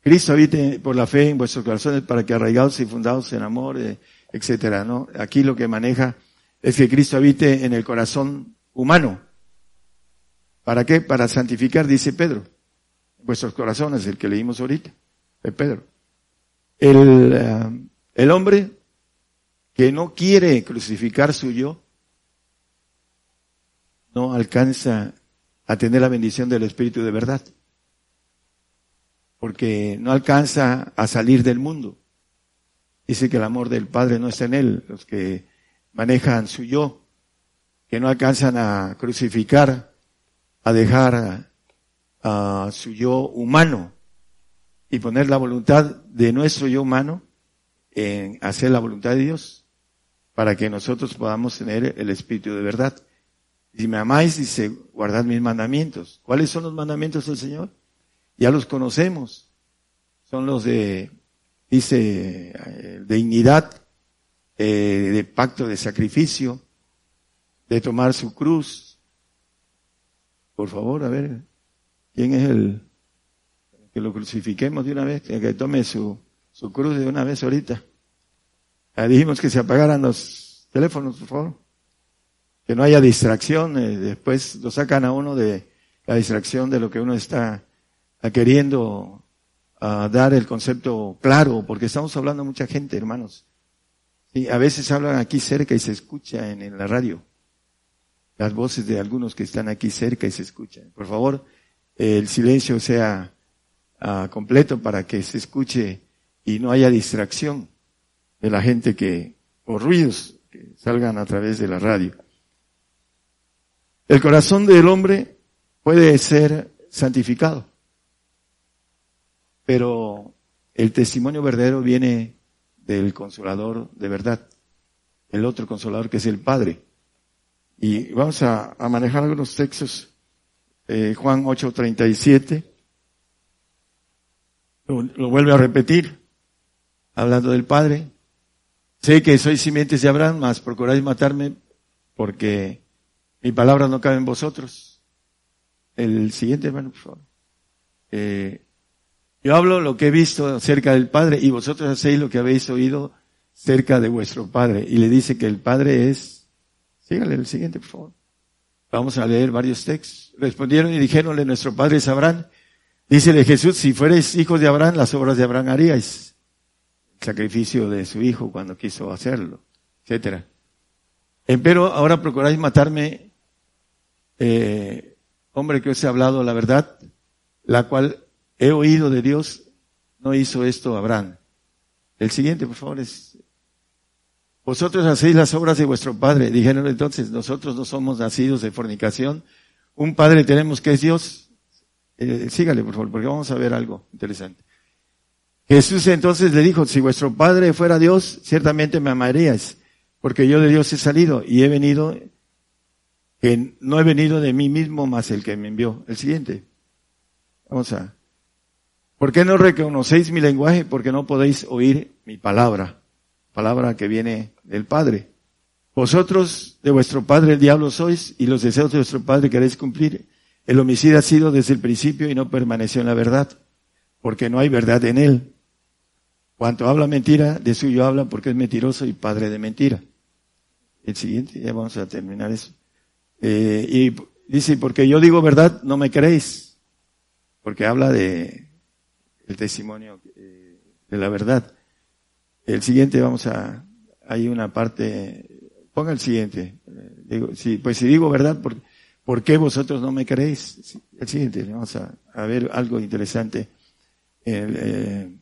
Cristo habite por la fe en vuestros corazones para que arraigados y fundados en amor, eh, etcétera, ¿no? Aquí lo que maneja es que Cristo habite en el corazón humano. ¿Para qué? Para santificar, dice Pedro. Vuestros corazones, el que leímos ahorita, de Pedro. El, eh, el hombre que no quiere crucificar su yo, no alcanza a tener la bendición del Espíritu de verdad, porque no alcanza a salir del mundo. Dice que el amor del Padre no está en él, los que manejan su yo, que no alcanzan a crucificar, a dejar a, su yo humano y poner la voluntad de nuestro yo humano en hacer la voluntad de Dios para que nosotros podamos tener el Espíritu de verdad. Si me amáis, dice, guardad mis mandamientos. ¿Cuáles son los mandamientos del Señor? Ya los conocemos. Son los de, dice, eh, dignidad, eh, de pacto de sacrificio, de tomar su cruz. Por favor, a ver, ¿quién es el que lo crucifiquemos de una vez? Que tome su, su cruz de una vez ahorita. Dijimos que se apagaran los teléfonos, por favor. Que no haya distracción. Después lo sacan a uno de la distracción de lo que uno está queriendo ah, dar el concepto claro, porque estamos hablando mucha gente, hermanos. Y a veces hablan aquí cerca y se escucha en, la radio. Las voces de algunos que están aquí cerca y se escuchan. Por favor, el silencio sea ah, completo para que se escuche y no haya distracción de la gente que, o ruidos que salgan a través de la radio. El corazón del hombre puede ser santificado, pero el testimonio verdadero viene del consolador de verdad, el otro consolador que es el Padre. Y vamos a, manejar algunos textos. Eh, Juan 8:37 lo, lo vuelve a repetir, hablando del Padre. Sé que sois simientes de Abraham, mas procuráis matarme porque mi palabra no cabe en vosotros. El siguiente, hermano, por favor. Eh, yo hablo lo que he visto cerca del Padre y vosotros hacéis lo que habéis oído cerca de vuestro Padre. Y le dice que el Padre es, sígale el siguiente, por favor. Vamos a leer varios textos. Respondieron y dijeronle, nuestro Padre es Abraham. Dícele Jesús, si fuereis hijos de Abraham, las obras de Abraham haríais sacrificio de su hijo cuando quiso hacerlo, etcétera. Pero ahora procuráis matarme, eh, hombre que os he hablado la verdad, la cual he oído de Dios, no hizo esto Abraham. El siguiente, por favor, es, vosotros hacéis las obras de vuestro padre. Dijeron entonces, nosotros no somos nacidos de fornicación, un padre tenemos que es Dios. Eh, sígale, por favor, porque vamos a ver algo interesante. Jesús entonces le dijo, si vuestro Padre fuera Dios, ciertamente me amaríais, porque yo de Dios he salido y he venido, que no he venido de mí mismo, más el que me envió. El siguiente. Vamos a. ¿Por qué no reconocéis mi lenguaje? Porque no podéis oír mi palabra, palabra que viene del Padre. Vosotros de vuestro padre el diablo sois y los deseos de vuestro padre queréis cumplir. El homicida ha sido desde el principio y no permaneció en la verdad, porque no hay verdad en él. Cuanto habla mentira, de suyo habla porque es mentiroso y padre de mentira. El siguiente, ya vamos a terminar eso. Eh, y dice, porque yo digo verdad, no me creéis. Porque habla de el testimonio eh, de la verdad. El siguiente, vamos a, hay una parte, ponga el siguiente. Eh, digo, sí, pues si digo verdad, ¿por, ¿por qué vosotros no me creéis? El siguiente, vamos a, a ver algo interesante. El,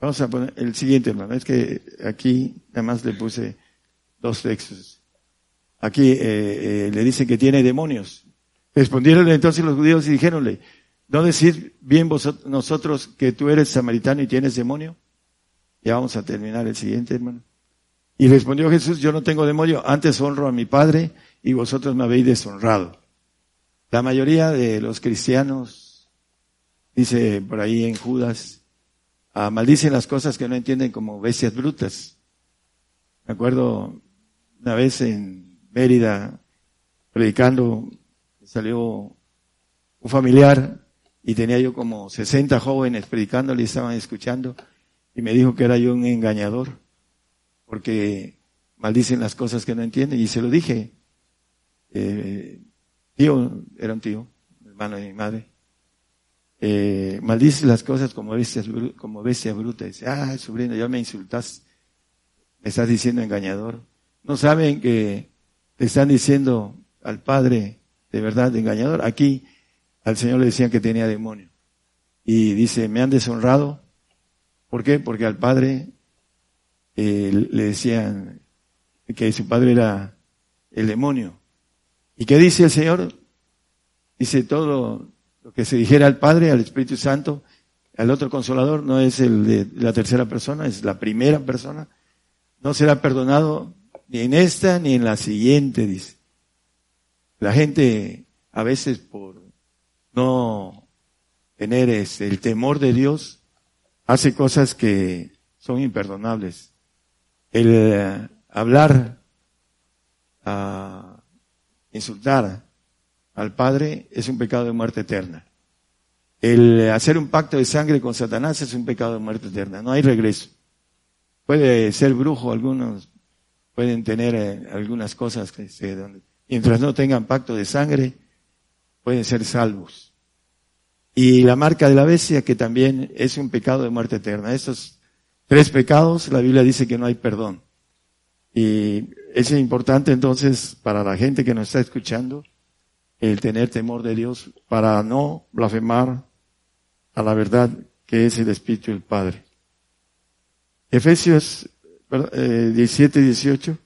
Vamos a poner el siguiente, hermano. Es que aquí nada más le puse dos textos. Aquí eh, eh, le dice que tiene demonios. Respondieron entonces los judíos y dijéronle, ¿no decir bien vosotros, nosotros que tú eres samaritano y tienes demonio? Ya vamos a terminar el siguiente, hermano. Y respondió Jesús, yo no tengo demonio, antes honro a mi Padre y vosotros me habéis deshonrado. La mayoría de los cristianos, dice por ahí en Judas, ah, maldicen las cosas que no entienden como bestias brutas. Me acuerdo una vez en Mérida, predicando, salió un familiar y tenía yo como 60 jóvenes predicándole y estaban escuchando y me dijo que era yo un engañador porque maldicen las cosas que no entienden y se lo dije. Eh, tío, era un tío, hermano de mi madre. Eh, maldice las cosas como bestia, como bestia bruta. Dice, ah, sobrino, ya me insultas. Me estás diciendo engañador. No saben que le están diciendo al Padre de verdad engañador. Aquí al Señor le decían que tenía demonio. Y dice, me han deshonrado. ¿Por qué? Porque al Padre eh, le decían que su padre era el demonio. ¿Y qué dice el Señor? Dice todo que se dijera al Padre, al Espíritu Santo, al otro consolador, no es el de la tercera persona, es la primera persona. No será perdonado ni en esta ni en la siguiente, dice. La gente a veces por no tener este, el temor de Dios hace cosas que son imperdonables. El eh, hablar, a insultar al Padre es un pecado de muerte eterna. El hacer un pacto de sangre con Satanás es un pecado de muerte eterna. No hay regreso. Puede ser brujo, algunos pueden tener eh, algunas cosas que se, mientras no tengan pacto de sangre, pueden ser salvos. Y la marca de la bestia, que también es un pecado de muerte eterna. Estos tres pecados, la Biblia dice que no hay perdón. Y es importante entonces para la gente que nos está escuchando el tener temor de Dios para no blasfemar a la verdad que es el Espíritu del Padre. Efesios 17, 18.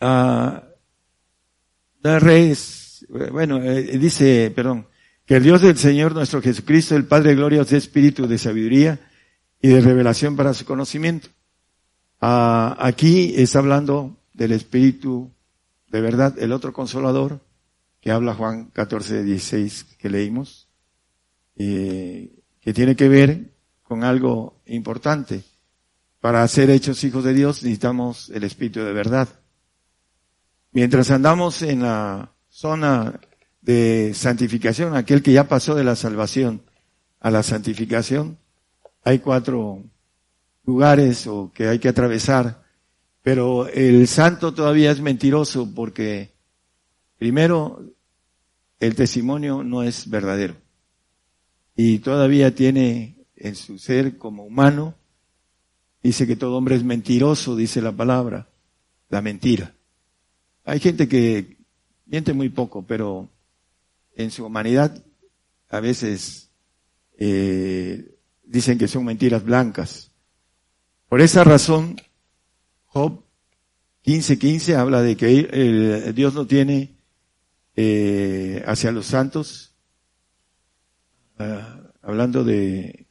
Ah, reyes, bueno, eh, dice, perdón, que el Dios del Señor nuestro Jesucristo, el Padre de Gloria, os dé espíritu de sabiduría y de revelación para su conocimiento. Ah, aquí está hablando del espíritu de verdad, el otro consolador, que habla Juan 14, 16 que leímos, eh, que tiene que ver con algo importante. Para ser hechos hijos de Dios necesitamos el espíritu de verdad. Mientras andamos en la zona de santificación, aquel que ya pasó de la salvación a la santificación, hay cuatro lugares o que hay que atravesar, pero el santo todavía es mentiroso porque primero el testimonio no es verdadero y todavía tiene en su ser como humano, dice que todo hombre es mentiroso, dice la palabra, la mentira. Hay gente que miente muy poco, pero en su humanidad a veces eh, dicen que son mentiras blancas. Por esa razón, Job 15:15 habla de que Dios no tiene eh, hacia los santos, ah, hablando de,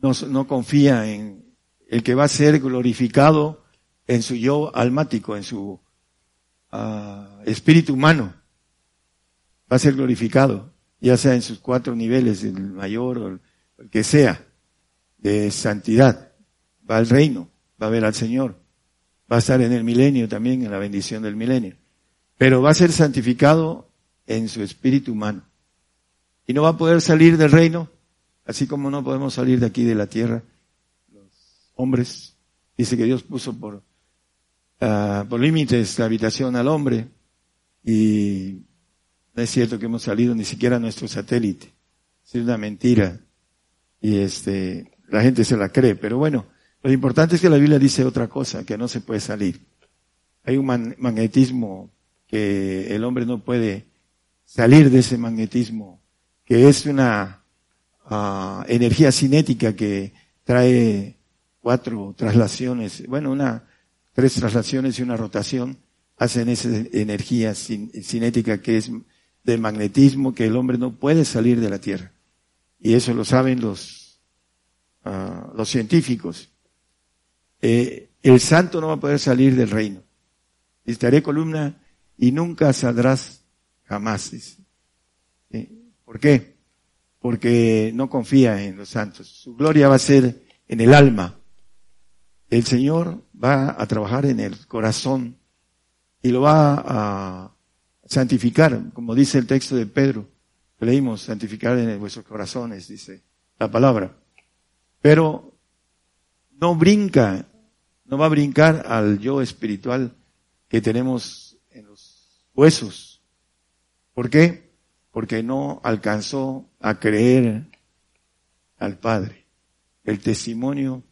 no, no confía en el que va a ser glorificado en su yo almático, en su espíritu humano va a ser glorificado, ya sea en sus cuatro niveles, el mayor o el que sea, de santidad. Va al reino, va a ver al Señor, va a estar en el milenio también, en la bendición del milenio. Pero va a ser santificado en su espíritu humano. Y no va a poder salir del reino, así como no podemos salir de aquí de la tierra. Los hombres, dice que Dios puso por Ah, por límites la habitación al hombre y no es cierto que hemos salido ni siquiera a nuestro satélite. Es una mentira y este, la gente se la cree, pero bueno, lo importante es que la Biblia dice otra cosa, que no se puede salir. Hay un magnetismo que el hombre no puede salir de ese magnetismo, que es una ah, energía cinética que trae cuatro traslaciones, bueno, una, tres traslaciones y una rotación, hacen esa energía cinética que es de magnetismo que el hombre no puede salir de la Tierra. Y eso lo saben los, uh, los científicos. Eh, el santo no va a poder salir del reino. Estaré columna y nunca saldrás jamás. ¿Por qué? Porque no confía en los santos. Su gloria va a ser en el alma. El Señor va a trabajar en el corazón y lo va a santificar, como dice el texto de Pedro. Leímos, santificar en vuestros corazones, dice la palabra. Pero no brinca, no va a brincar al yo espiritual que tenemos en los huesos. ¿Por qué? Porque no alcanzó a creer al Padre. El testimonio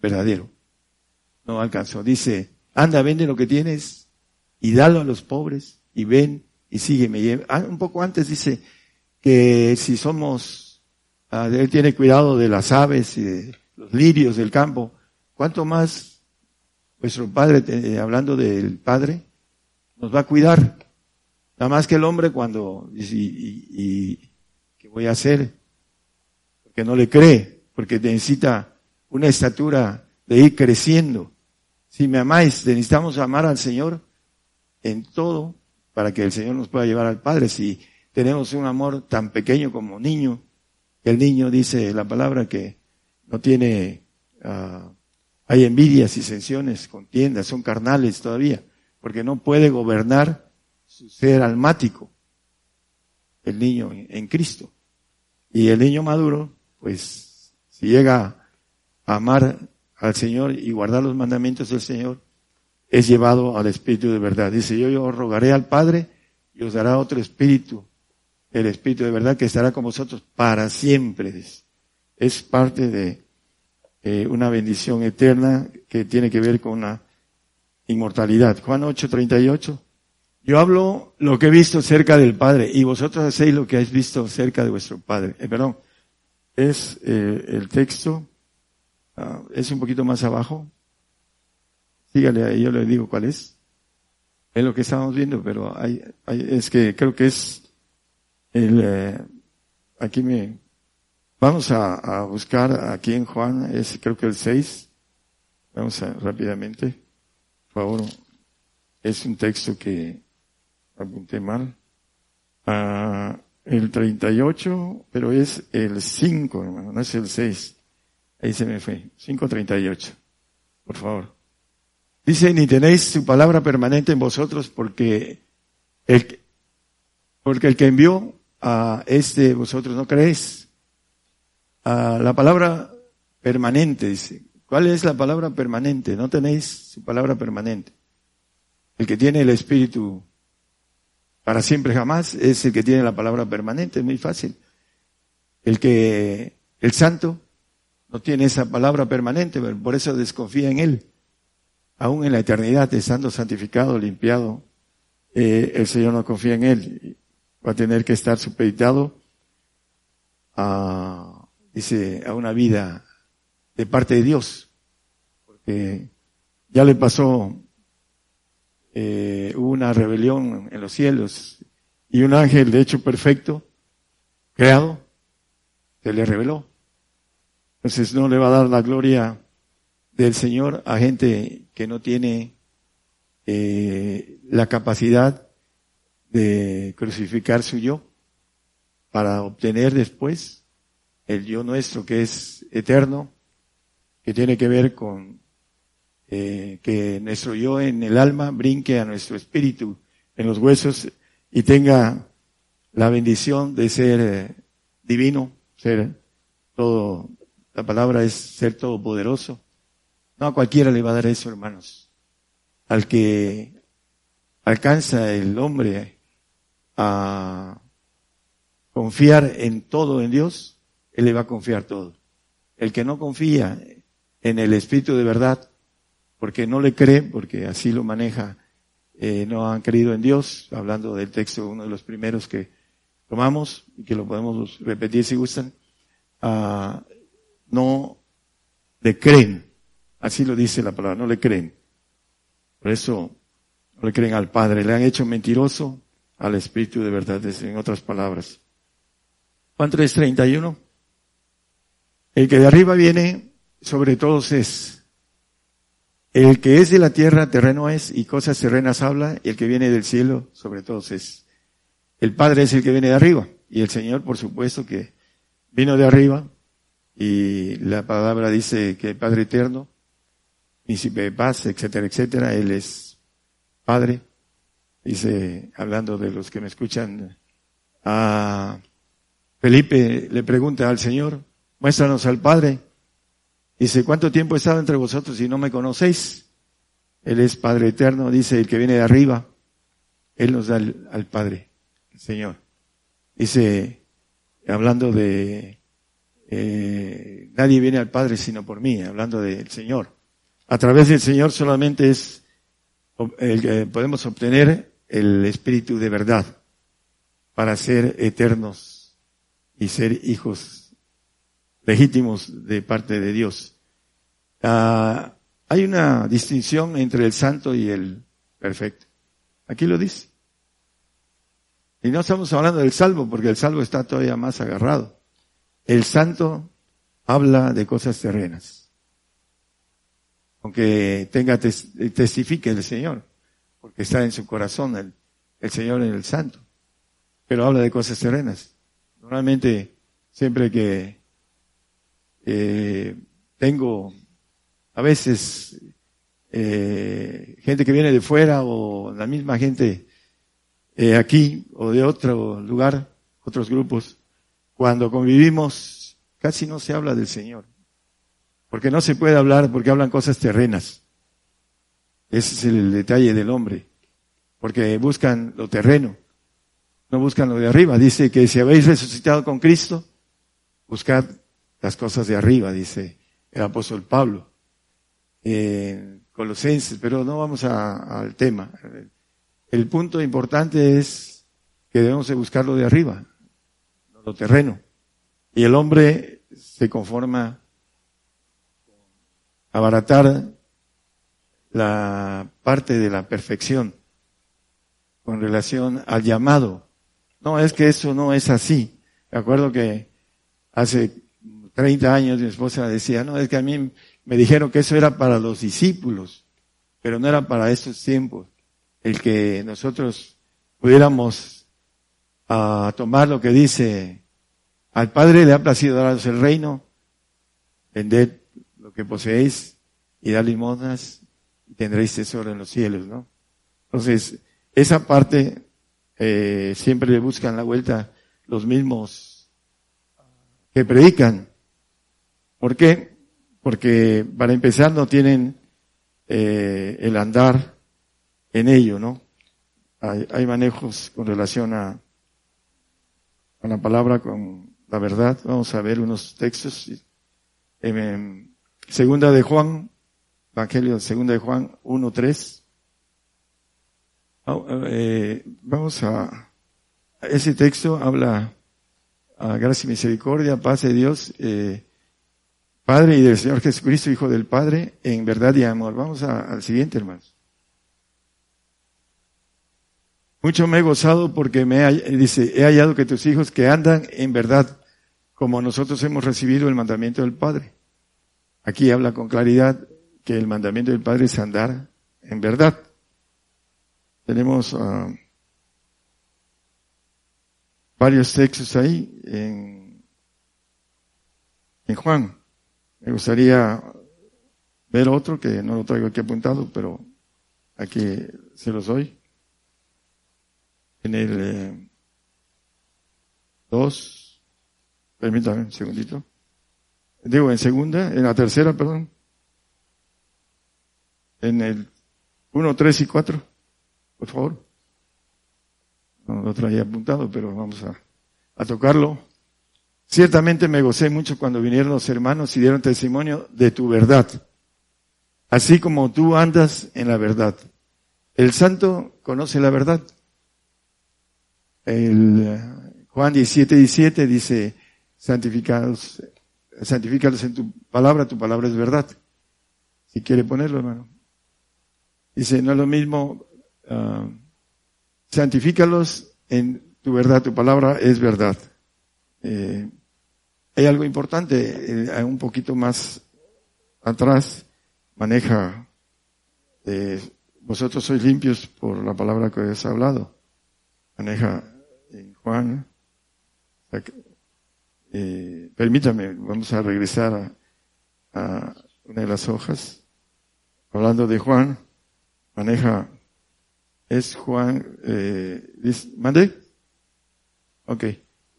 verdadero. No alcanzó. Dice, anda, vende lo que tienes y dalo a los pobres y ven y sígueme. Ah, un poco antes dice que si somos, ah, él tiene cuidado de las aves y de los lirios del campo, ¿cuánto más vuestro Padre, hablando del Padre, nos va a cuidar? Nada más que el hombre cuando dice, y, y, ¿qué voy a hacer? Porque no le cree, porque necesita una estatura de ir creciendo. Si me amáis, necesitamos amar al Señor en todo para que el Señor nos pueda llevar al Padre. Si tenemos un amor tan pequeño como niño, el niño dice la palabra que no tiene, uh, hay envidias, y disensiones, contiendas, son carnales todavía, porque no puede gobernar su ser almático, el niño en Cristo. Y el niño maduro, pues, si llega a amar al Señor y guardar los mandamientos del Señor, es llevado al Espíritu de verdad. Dice, yo, yo rogaré al Padre y os dará otro Espíritu, el Espíritu de verdad que estará con vosotros para siempre. Es parte de eh, una bendición eterna que tiene que ver con la inmortalidad. Juan 8:38. Yo hablo lo que he visto cerca del Padre y vosotros hacéis lo que habéis visto cerca de vuestro Padre. Eh, perdón, es eh, el texto, ah, es un poquito más abajo, Sígale ahí, yo le digo cuál es. Es lo que estábamos viendo, pero hay, es que creo que es el, eh, aquí me, vamos a, buscar aquí en Juan, es creo que el 6. Vamos a, rápidamente. Favor. Es un texto que apunté mal. Ah, el 38, pero es el 5, hermano, no es el 6. Ahí se me fue. 538. Por favor. Dice, ni tenéis su palabra permanente en vosotros porque el, porque el que envió a este vosotros no creéis. A la palabra permanente, dice. ¿Cuál es la palabra permanente? No tenéis su palabra permanente. El que tiene el Espíritu para siempre jamás es el que tiene la palabra permanente, es muy fácil. El que, el santo, no tiene esa palabra permanente, por eso desconfía en él aún en la eternidad, estando santificado, limpiado, eh, el Señor no confía en él. Va a tener que estar supeditado a, dice, a una vida de parte de Dios. Porque ya le pasó, eh, una rebelión en los cielos y un ángel, de hecho perfecto, creado, se le reveló. Entonces no le va a dar la gloria del Señor a gente que no tiene eh, la capacidad de crucificar su yo para obtener después el yo nuestro que es eterno, que tiene que ver con eh, que nuestro yo en el alma brinque a nuestro espíritu en los huesos y tenga la bendición de ser eh, divino, ser todo, la palabra es ser todopoderoso, no a cualquiera le va a dar eso, hermanos. Al que alcanza el hombre a confiar en todo en Dios, Él le va a confiar todo. El que no confía en el Espíritu de verdad, porque no le cree, porque así lo maneja, eh, no han creído en Dios, hablando del texto, uno de los primeros que tomamos, y que lo podemos repetir si gustan, ah, no le creen. Así lo dice la palabra, no le creen. Por eso no le creen al Padre, le han hecho mentiroso al Espíritu de verdad, en otras palabras. Juan 3:31. El que de arriba viene, sobre todos es. El que es de la tierra, terreno es, y cosas terrenas habla, y el que viene del cielo, sobre todos es. El Padre es el que viene de arriba, y el Señor, por supuesto, que vino de arriba, y la palabra dice que el Padre eterno, príncipe de paz, etcétera, etcétera, Él es Padre. Dice, hablando de los que me escuchan, a Felipe le pregunta al Señor, muéstranos al Padre. Dice, ¿cuánto tiempo he estado entre vosotros y no me conocéis? Él es Padre eterno, dice el que viene de arriba. Él nos da al, Padre, el Señor. Dice, hablando de, eh, nadie viene al Padre sino por mí, hablando del Señor. A través del Señor solamente es, el, podemos obtener el Espíritu de verdad para ser eternos y ser hijos legítimos de parte de Dios. Ah, hay una distinción entre el santo y el perfecto. Aquí lo dice. Y no estamos hablando del salvo, porque el salvo está todavía más agarrado. El santo habla de cosas terrenas. Aunque tenga, testifique el Señor, porque está en su corazón el, Señor en el santo. Pero habla de cosas terrenas. Normalmente, siempre que eh, tengo a veces eh, gente que viene de fuera o la misma gente eh, aquí o de otro lugar, otros grupos, cuando convivimos casi no se habla del Señor. Porque no se puede hablar porque hablan cosas terrenas. Ese es el detalle del hombre. Porque buscan lo terreno, no buscan lo de arriba. Dice que si habéis resucitado con Cristo, buscad las cosas de arriba, dice el apóstol Pablo. en Colosenses, pero no vamos al tema. El punto importante es que debemos de buscarlo de arriba, lo terreno. Y el hombre se conforma a abaratar la parte de la perfección con relación al llamado. No, es que eso no es así. De acuerdo que hace 30 años mi esposa decía, no, es que a mí me dijeron que eso era para los discípulos, pero no era para estos tiempos. El que nosotros pudiéramos uh, tomar lo que dice, al Padre le ha placido daros el reino, vended lo que poseéis y dar limosnas y tendréis tesoro en los cielos, ¿no? Entonces, esa parte eh, siempre le buscan la vuelta los mismos que predican ¿Por qué? Porque para empezar no tienen eh, el andar en ello, ¿no? Hay, manejos con relación a, a la palabra, con la verdad. Vamos a ver unos textos. Segunda de Juan, Evangelio segunda de Juan 1.3. Ah, eh, vamos a, ese texto habla a gracia y misericordia, paz de Dios, eh, Padre y del Señor Jesucristo, Hijo del Padre, en verdad y amor. Vamos al siguiente, hermanos. Mucho me he gozado porque me dice, he hallado que tus hijos que andan en verdad, como nosotros hemos recibido el mandamiento del Padre. Aquí habla con claridad que el mandamiento del Padre es andar en verdad. Tenemos uh, varios textos ahí en Juan. Me gustaría ver otro que no lo traigo aquí apuntado, pero aquí se los doy. En el 2, eh, permítame un segundito. Digo, en segunda, en la tercera, perdón. En el 1, 3 y 4, por favor. No lo traía apuntado, pero vamos a, a tocarlo. Ciertamente me gocé mucho cuando vinieron los hermanos y dieron testimonio de tu verdad, así como tú andas en la verdad. El santo conoce la verdad. El eh, Juan 17, 17 dice, santificados santifícalos en tu palabra, tu palabra es verdad. Si quiere ponerlo, hermano. Dice, no es lo mismo, uh, santifícalos en tu verdad, tu palabra es verdad. Eh, hay algo importante, eh, un poquito más atrás, maneja, eh, vosotros sois limpios por la palabra que has hablado. Maneja en Juan, eh, permítame, vamos a regresar a, una de las hojas. Hablando de Juan, maneja, es Juan, eh, ¿mande? Ok,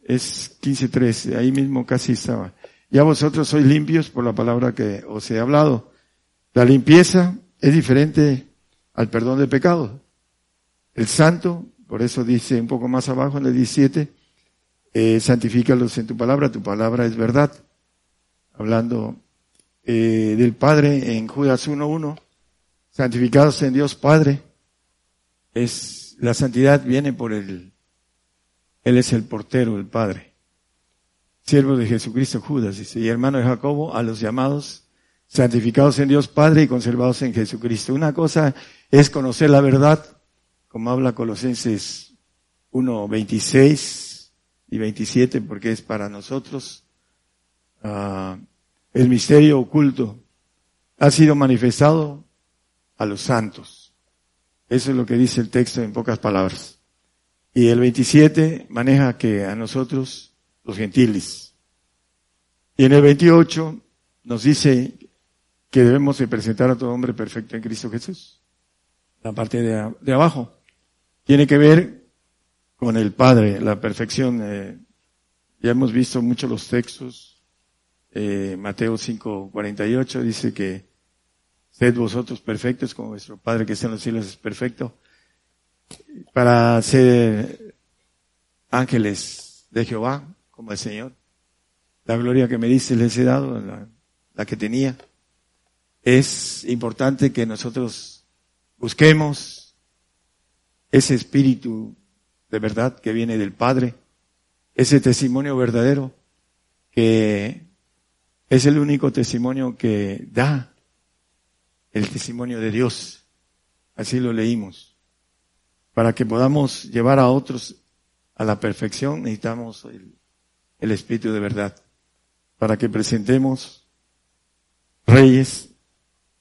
es 15.3, ahí mismo casi estaba. Ya vosotros sois limpios por la palabra que os he hablado. La limpieza es diferente al perdón de pecado. El santo, por eso dice un poco más abajo en el 17, eh, santifícalos en tu palabra, tu palabra es verdad. Hablando eh, del Padre en Judas 1.1, santificados en Dios Padre, es, la santidad viene por el, Él es el portero, el Padre. Siervo de Jesucristo Judas, dice, y hermano de Jacobo, a los llamados, santificados en Dios Padre y conservados en Jesucristo. Una cosa es conocer la verdad, como habla Colosenses 1.26, y 27 porque es para nosotros. Uh, el misterio oculto ha sido manifestado a los santos. Eso es lo que dice el texto en pocas palabras. Y el 27 maneja que a nosotros, los gentiles. Y en el 28 nos dice que debemos de presentar a todo hombre perfecto en Cristo Jesús. La parte de, abajo. Tiene que ver con el Padre, la perfección. Eh, ya hemos visto mucho los textos. Eh, Mateo 5:48 dice que sed vosotros perfectos como vuestro Padre que está en los cielos es perfecto. Para ser ángeles de Jehová, como el Señor. La gloria que me dice les he dado, la, la que tenía. Es importante que nosotros busquemos ese espíritu de verdad que viene del Padre, ese testimonio verdadero que es el único testimonio que da el testimonio de Dios. Así lo leímos. Para que podamos llevar a otros a la perfección necesitamos el, Espíritu de verdad. Para que presentemos reyes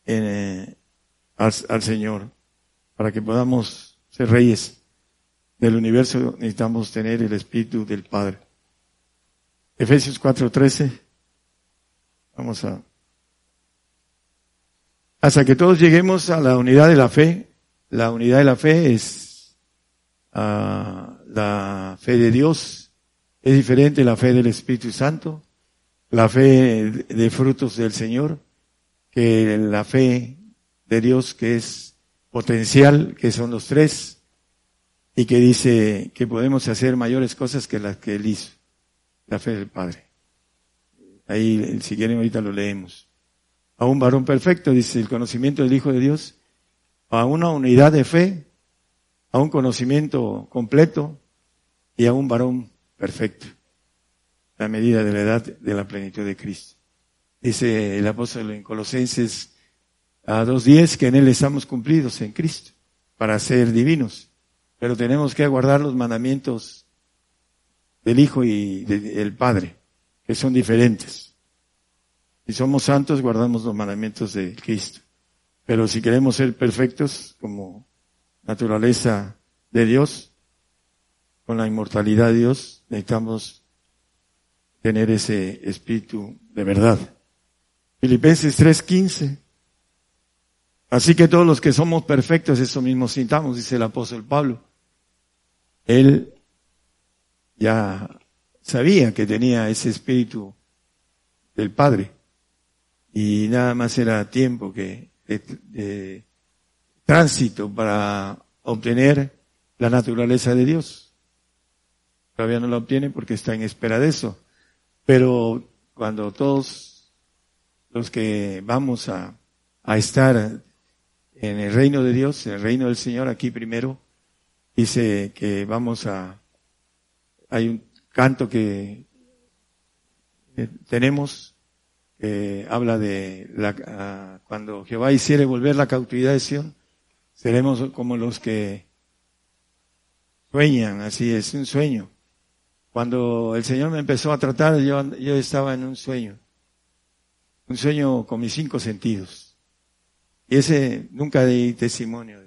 eh, al, al Señor. Para que podamos ser reyes del universo necesitamos tener el Espíritu del Padre. Efesios 4:13. Vamos a... Hasta que todos lleguemos a la unidad de la fe. La unidad de la fe es uh, la fe de Dios. Es diferente la fe del Espíritu Santo, la fe de frutos del Señor, que la fe de Dios que es potencial, que son los tres y que dice que podemos hacer mayores cosas que las que él hizo. La fe del Padre. Ahí, si quieren, ahorita lo leemos. A un varón perfecto, dice el conocimiento del Hijo de Dios, a una unidad de fe, a un conocimiento completo y a un varón perfecto. La medida de la edad de la plenitud de Cristo. Dice el apóstol en Colosenses a 2.10 que en él estamos cumplidos en Cristo para ser divinos pero tenemos que guardar los mandamientos del Hijo y del Padre, que son diferentes. Si somos santos, guardamos los mandamientos de Cristo. Pero si queremos ser perfectos como naturaleza de Dios, con la inmortalidad de Dios, necesitamos tener ese espíritu de verdad. Filipenses 3:15 Así que todos los que somos perfectos, eso mismo sintamos, dice el apóstol Pablo. Él ya sabía que tenía ese espíritu del Padre y nada más era tiempo que de, tránsito para obtener la naturaleza de Dios. Todavía no la obtiene porque está en espera de eso. Pero cuando todos los que vamos a, a estar en el reino de Dios, en el reino del Señor, aquí primero, dice que vamos a, hay un canto que tenemos eh, habla de la, ah, cuando Jehová hiciere volver la cautividad de Sion, seremos como los que sueñan, así es, un sueño. Cuando el Señor me empezó a tratar, yo, yo estaba en un sueño, un sueño con mis cinco sentidos. Y ese nunca di testimonio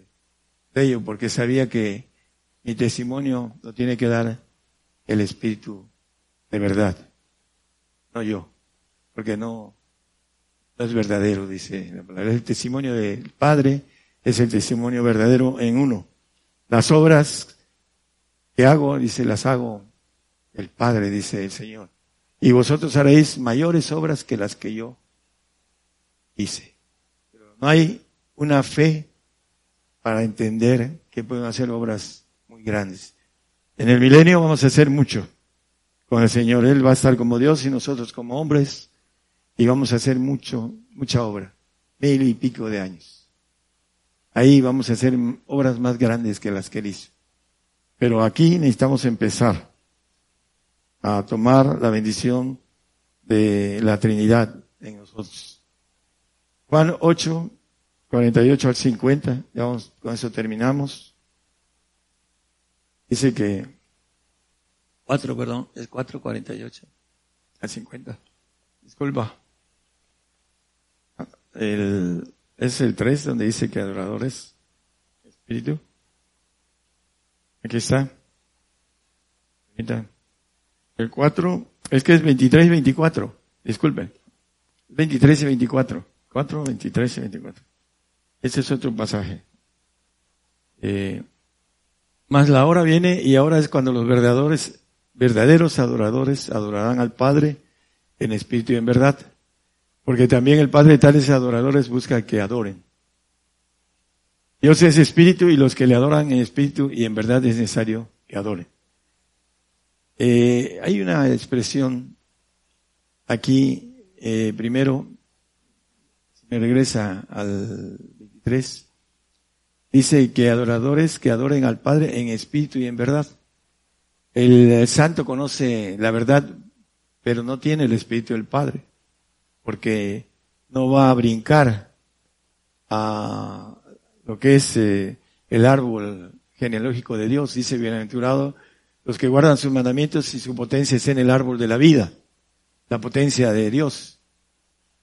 de ello, porque sabía que mi testimonio lo tiene que dar el Espíritu de verdad, no yo, porque no, no es verdadero, dice la palabra. El testimonio del Padre es el testimonio verdadero en uno. Las obras que hago, dice, las hago el Padre, dice el Señor. Y vosotros haréis mayores obras que las que yo hice. Pero no hay una fe para entender que pueden hacer obras muy grandes. En el milenio vamos a hacer mucho con el Señor. Él va a estar como Dios y nosotros como hombres y vamos a hacer mucho, mucha obra. Mil y pico de años. Ahí vamos a hacer obras más grandes que las que él hizo. Pero aquí necesitamos empezar a tomar la bendición de la Trinidad en nosotros. Juan 8, 48 al 50, ya vamos, con eso terminamos. Dice que 4, perdón, es 4.48 al 50. Disculpa. El, es el 3 donde dice que adoradores, espíritu. Aquí está. El 4, es que es 23 y 24. Disculpen. 23 y 24. 4, 23 y 24. Este es otro pasaje. Eh, más la hora viene y ahora es cuando los verdaderos verdaderos adoradores adorarán al Padre en espíritu y en verdad. Porque también el Padre de tales adoradores busca que adoren. Dios es espíritu y los que le adoran en espíritu y en verdad es necesario que adoren. Eh, hay una expresión aquí, eh, primero, me regresa al 23, dice que adoradores que adoren al Padre en espíritu y en verdad. El santo conoce la verdad, pero no tiene el Espíritu del Padre, porque no va a brincar a lo que es eh, el árbol genealógico de Dios. Dice, bienaventurado los que guardan sus mandamientos y su potencia es en el árbol de la vida, la potencia de Dios.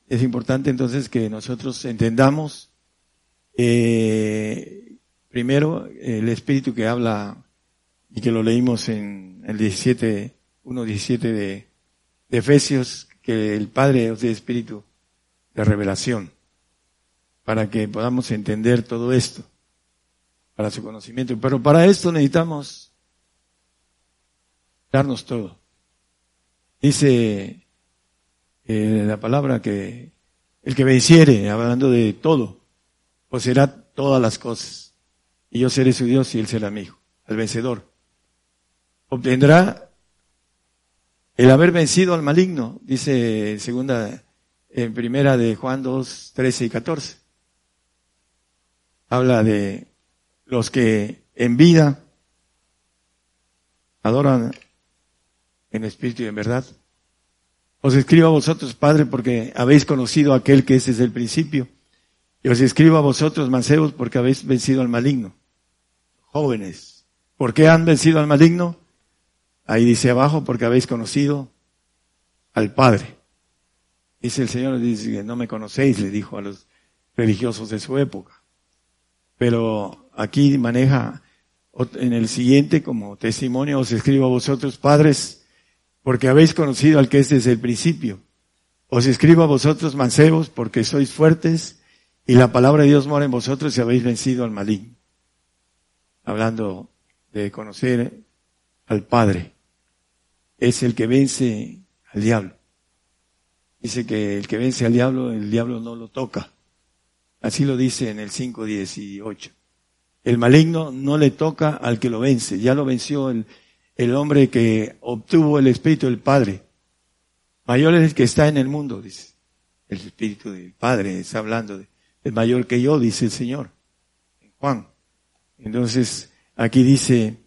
Es importante entonces que nosotros entendamos eh, primero el espíritu que habla y que lo leímos en el 17, 1.17 de, de Efesios, el Padre es de espíritu de revelación, para que podamos entender todo esto, para su conocimiento. Pero para esto necesitamos darnos todo. Dice eh, la palabra que el que venciere, hablando de todo, poseerá todas las cosas. Y yo seré su Dios y él será mi hijo, el vencedor obtendrá el haber vencido al maligno, dice segunda, en primera de Juan 2, 13 y 14. Habla de los que en vida adoran en espíritu y en verdad. Os escribo a vosotros, Padre, porque habéis conocido a aquel que es desde el principio. Y os escribo a vosotros, mancebos, porque habéis vencido al maligno. Jóvenes, ¿por qué han vencido al maligno? Ahí dice abajo, porque habéis conocido al Padre. Dice el Señor, dice, no me conocéis, le dijo a los religiosos de su época. Pero aquí maneja en el siguiente como testimonio, os escribo a vosotros padres, porque habéis conocido al que es desde el principio. Os escribo a vosotros mancebos, porque sois fuertes, y la palabra de Dios mora en vosotros y habéis vencido al maligno. Hablando de conocer al Padre es el que vence al diablo. Dice que el que vence al diablo, el diablo no lo toca. Así lo dice en el 5.18. El maligno no le toca al que lo vence. Ya lo venció el, el hombre que obtuvo el Espíritu del Padre. Mayor es el que está en el mundo, dice. El Espíritu del Padre está hablando de, mayor que yo, dice el Señor. Juan. Entonces, aquí dice,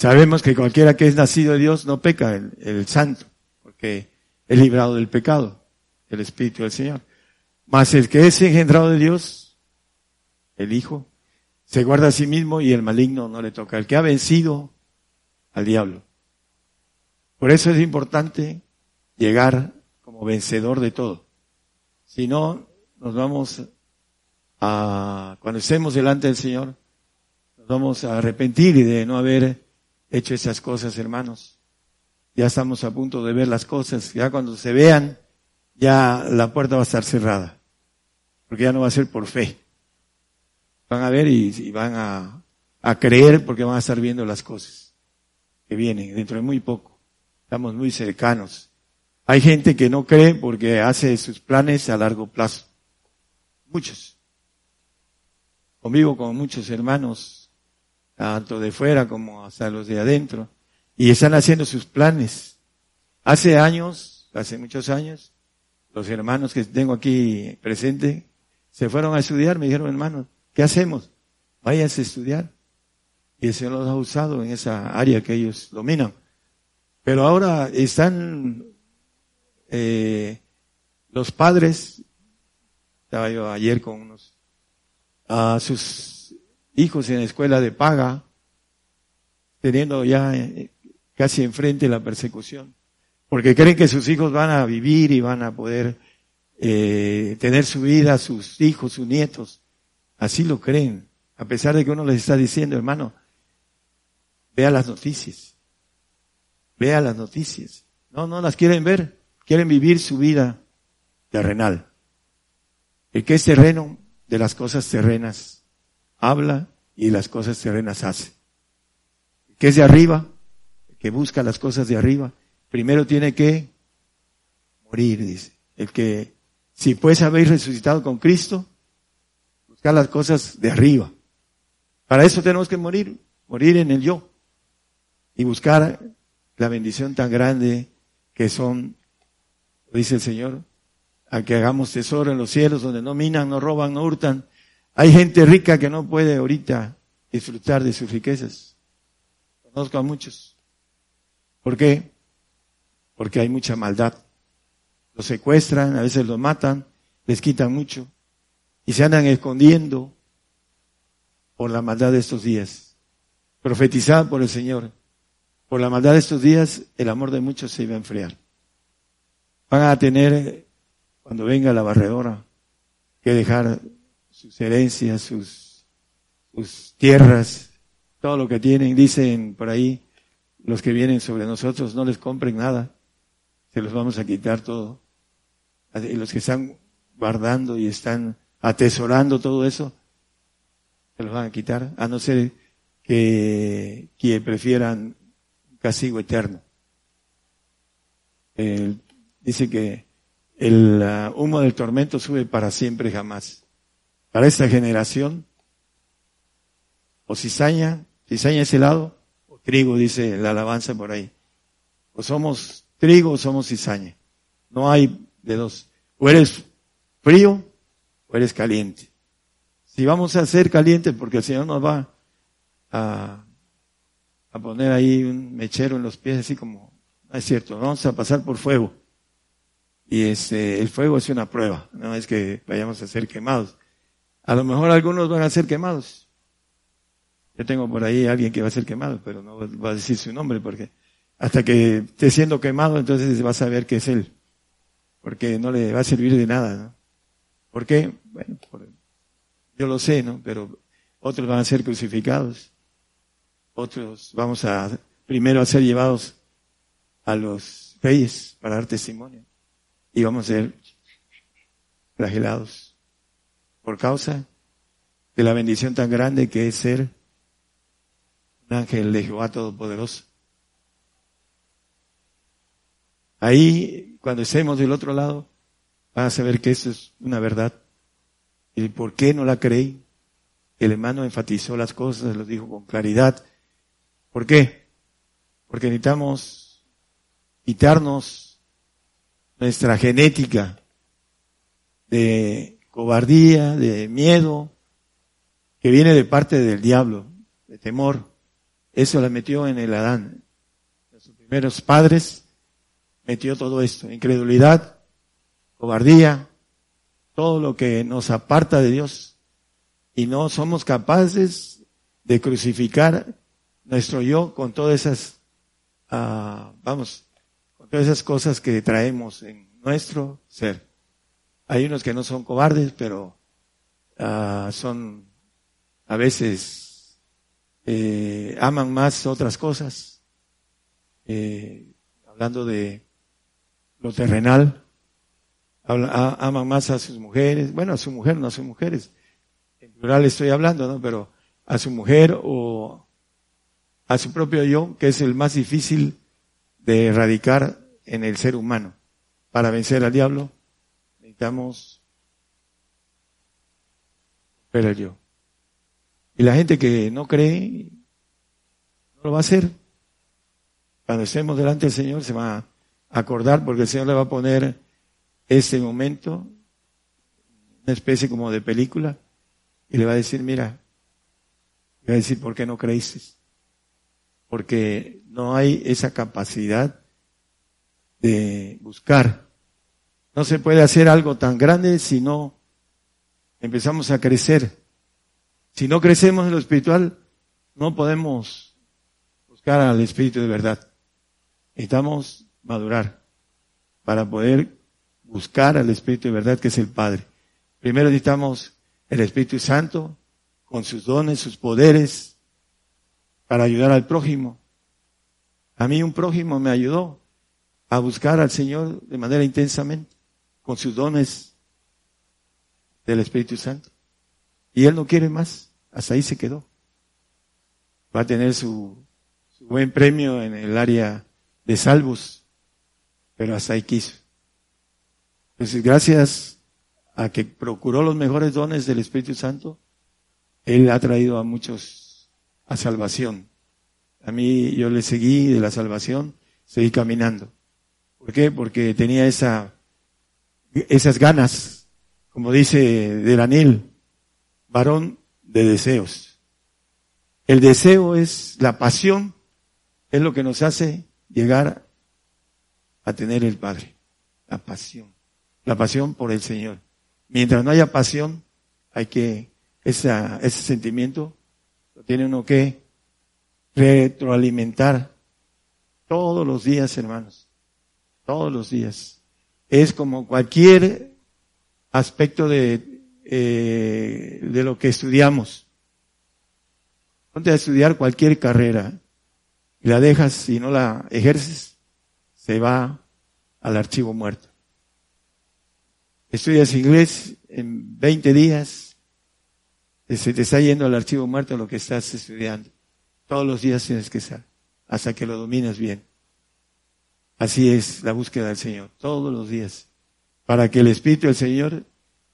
Sabemos que cualquiera que es nacido de Dios no peca, el, santo, porque es librado del pecado. el Espíritu del Señor. Mas el que es engendrado de Dios, el Hijo, se guarda a sí mismo y el maligno no le toca. El que ha vencido al diablo. Por eso es importante llegar como vencedor de todo. Si no, nos vamos a, cuando estemos delante del Señor, nos vamos a arrepentir de no haber hecho esas cosas, hermanos. Ya estamos a punto de ver las cosas. Ya cuando se vean, ya la puerta va a estar cerrada. Porque ya no va a ser por fe. Van a ver y, van a, a creer porque van a estar viendo las cosas que vienen dentro de muy poco. Estamos muy cercanos. Hay gente que no cree porque hace sus planes a largo plazo. Muchos. Convivo con muchos hermanos, tanto de fuera como hasta los de adentro, y están haciendo sus planes. Hace años, hace muchos años, los hermanos que tengo aquí presentes se fueron a estudiar, me dijeron, hermanos, ¿qué hacemos? Váyanse a estudiar. Y el Señor los ha usado en esa área que ellos dominan. Pero ahora están eh, los padres, estaba yo ayer con unos, a sus hijos en la escuela de paga, teniendo ya eh, casi enfrente la persecución, porque creen que sus hijos van a vivir y van a poder eh, tener su vida, sus hijos, sus nietos. Así lo creen, a pesar de que uno les está diciendo, hermano, vea las noticias, vea las noticias. No, no las quieren ver, quieren vivir su vida terrenal. El que es terreno de las cosas terrenas habla y las cosas terrenas hace. El que es de arriba, que busca las cosas de arriba, primero tiene que morir, dice. El que, si pues habéis resucitado con Cristo, buscar las cosas de arriba. Para eso tenemos que morir, morir en el yo y buscar la bendición tan grande que son dice el Señor, a que hagamos tesoro en los cielos donde no minan, no roban, no hurtan. Hay gente rica que no puede ahorita disfrutar de sus riquezas. Conozco a muchos. ¿Por qué? Porque hay mucha maldad. Los secuestran, a veces los matan, les quitan mucho y se andan escondiendo por la maldad de estos días. Profetizada por el Señor. Por la maldad de estos días, el amor de muchos se iba a enfriar. Van a tener, cuando venga la barredora, que dejar sus herencias, sus, sus tierras, todo lo que tienen. Dicen por ahí, los que vienen sobre nosotros, no les compren nada, se los vamos a quitar todo. Y los que están guardando y están atesorando todo eso, se los van a quitar, a no ser que, que prefieran castigo eterno. Dice que el uh, humo del tormento sube para siempre jamás. Para esta generación, o cizaña, cizaña es helado, o trigo, dice la alabanza por ahí. O somos trigo o somos cizaña. No hay de dos. O eres frío o eres caliente. Si vamos a ser calientes, porque el Señor nos va a, a poner ahí un mechero en los pies, así como, no es cierto, vamos a pasar por fuego. Y este, el fuego es una prueba, no es que vayamos a ser quemados. A lo mejor algunos van a ser quemados. Yo tengo por ahí a alguien que va a ser quemado, pero no va a decir su nombre porque hasta que esté siendo quemado, entonces va a saber que es él. Porque no le va a servir de nada, ¿no? ¿Por qué? Bueno, yo lo sé, ¿no? Pero otros van a ser crucificados. Otros vamos a primero a ser llevados a los reyes para dar testimonio y vamos a ser flagelados por causa de la bendición tan grande que es ser un ángel de Jehová Todopoderoso. Ahí, cuando estemos del otro lado, van a saber que eso es una verdad. ¿Y por qué no la creí? El hermano enfatizó las cosas, lo dijo con claridad. ¿Por qué? Porque necesitamos quitarnos nuestra genética de cobardía, de miedo, que viene de parte del diablo, de temor. Eso la metió en el Adán. Sus primeros padres metió todo esto, incredulidad, cobardía, todo lo que nos aparta de Dios y no somos capaces de crucificar nuestro yo con todas esas, ah, vamos, con todas esas cosas que traemos en nuestro ser. Hay unos que no son cobardes, pero ah, son a veces eh, aman más otras cosas. Eh, hablando de lo terrenal, aman más a sus mujeres, bueno, a su mujer, no a sus mujeres, en plural estoy hablando, ¿no? Pero a su mujer o a su propio yo, que es el más difícil de erradicar en el ser humano. Para vencer al diablo, necesitamos el yo. Y la gente que no cree, no lo va a hacer. Cuando estemos delante del Señor se va a acordar porque el Señor le va a poner ese momento, una especie como de película, y le va a decir, mira, le va a decir, ¿por qué no creíste? Porque no hay esa capacidad de buscar. No se puede hacer algo tan grande si no empezamos a crecer. Si no crecemos en lo espiritual, no podemos buscar al Espíritu de verdad. Necesitamos madurar para poder buscar al Espíritu de verdad que es el Padre. Primero necesitamos el Espíritu Santo con sus dones, sus poderes para ayudar al prójimo. A mí un prójimo me ayudó a buscar al Señor de manera intensamente con sus dones del Espíritu Santo. Y él no quiere más, hasta ahí se quedó. Va a tener su, buen premio en el área de salvos, pero hasta ahí quiso. Entonces, gracias a que procuró los mejores dones del Espíritu Santo, Él ha traído a muchos a salvación. A mí yo le seguí de la salvación, seguí caminando. ¿Por qué? Porque tenía esa, esas ganas, como dice de Daniel, varón de deseos. El deseo es la pasión, es lo que nos hace llegar a tener el Padre. La pasión. La pasión por el Señor. Mientras no haya pasión, hay que, esa, ese sentimiento lo tiene uno que retroalimentar todos los días, hermanos. Todos los días. Es como cualquier aspecto de, eh, de lo que estudiamos. Ponte a estudiar cualquier carrera y la dejas y no la ejerces, se va al archivo muerto. Estudias inglés en 20 días, se te está yendo al archivo muerto lo que estás estudiando. Todos los días tienes que estar, hasta que lo dominas bien. Así es la búsqueda del Señor, todos los días. Para que el Espíritu del Señor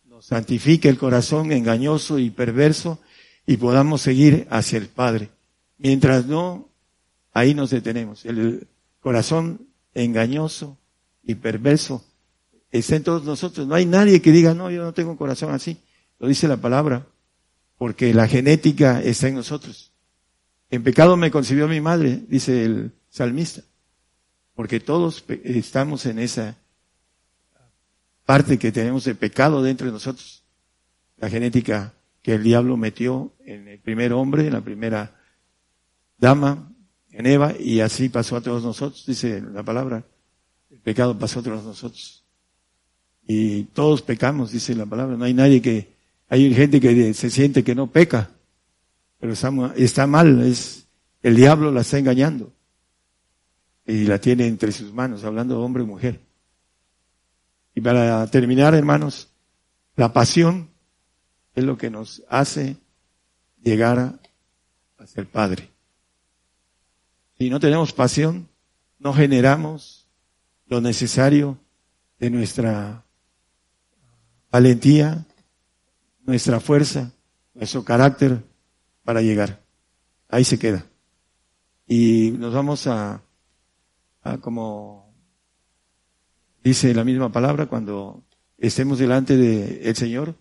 nos santifique el corazón engañoso y perverso y podamos seguir hacia el Padre. Mientras no, ahí nos detenemos. El corazón engañoso y perverso está en todos nosotros. No hay nadie que diga, no, yo no tengo un corazón así. Lo dice la palabra, porque la genética está en nosotros. En pecado me concibió mi madre, dice el salmista, porque todos estamos en esa parte que tenemos de pecado dentro de nosotros. La genética que el diablo metió en el primer hombre, en la primera dama, en Eva, y así pasó a todos nosotros, dice la palabra. El pecado pasó a todos nosotros. Y todos pecamos, dice la palabra. No hay nadie que, hay gente que se siente que no peca, pero está, está mal, es, el diablo la está engañando. Y la tiene entre sus manos, hablando de hombre y mujer. Y para terminar, hermanos, la pasión es lo que nos hace llegar a ser Padre. Si no tenemos pasión, no generamos lo necesario de nuestra valentía, nuestra fuerza, nuestro carácter para llegar. Ahí se queda. Y nos vamos a, a como dice la misma palabra, cuando estemos delante del Señor,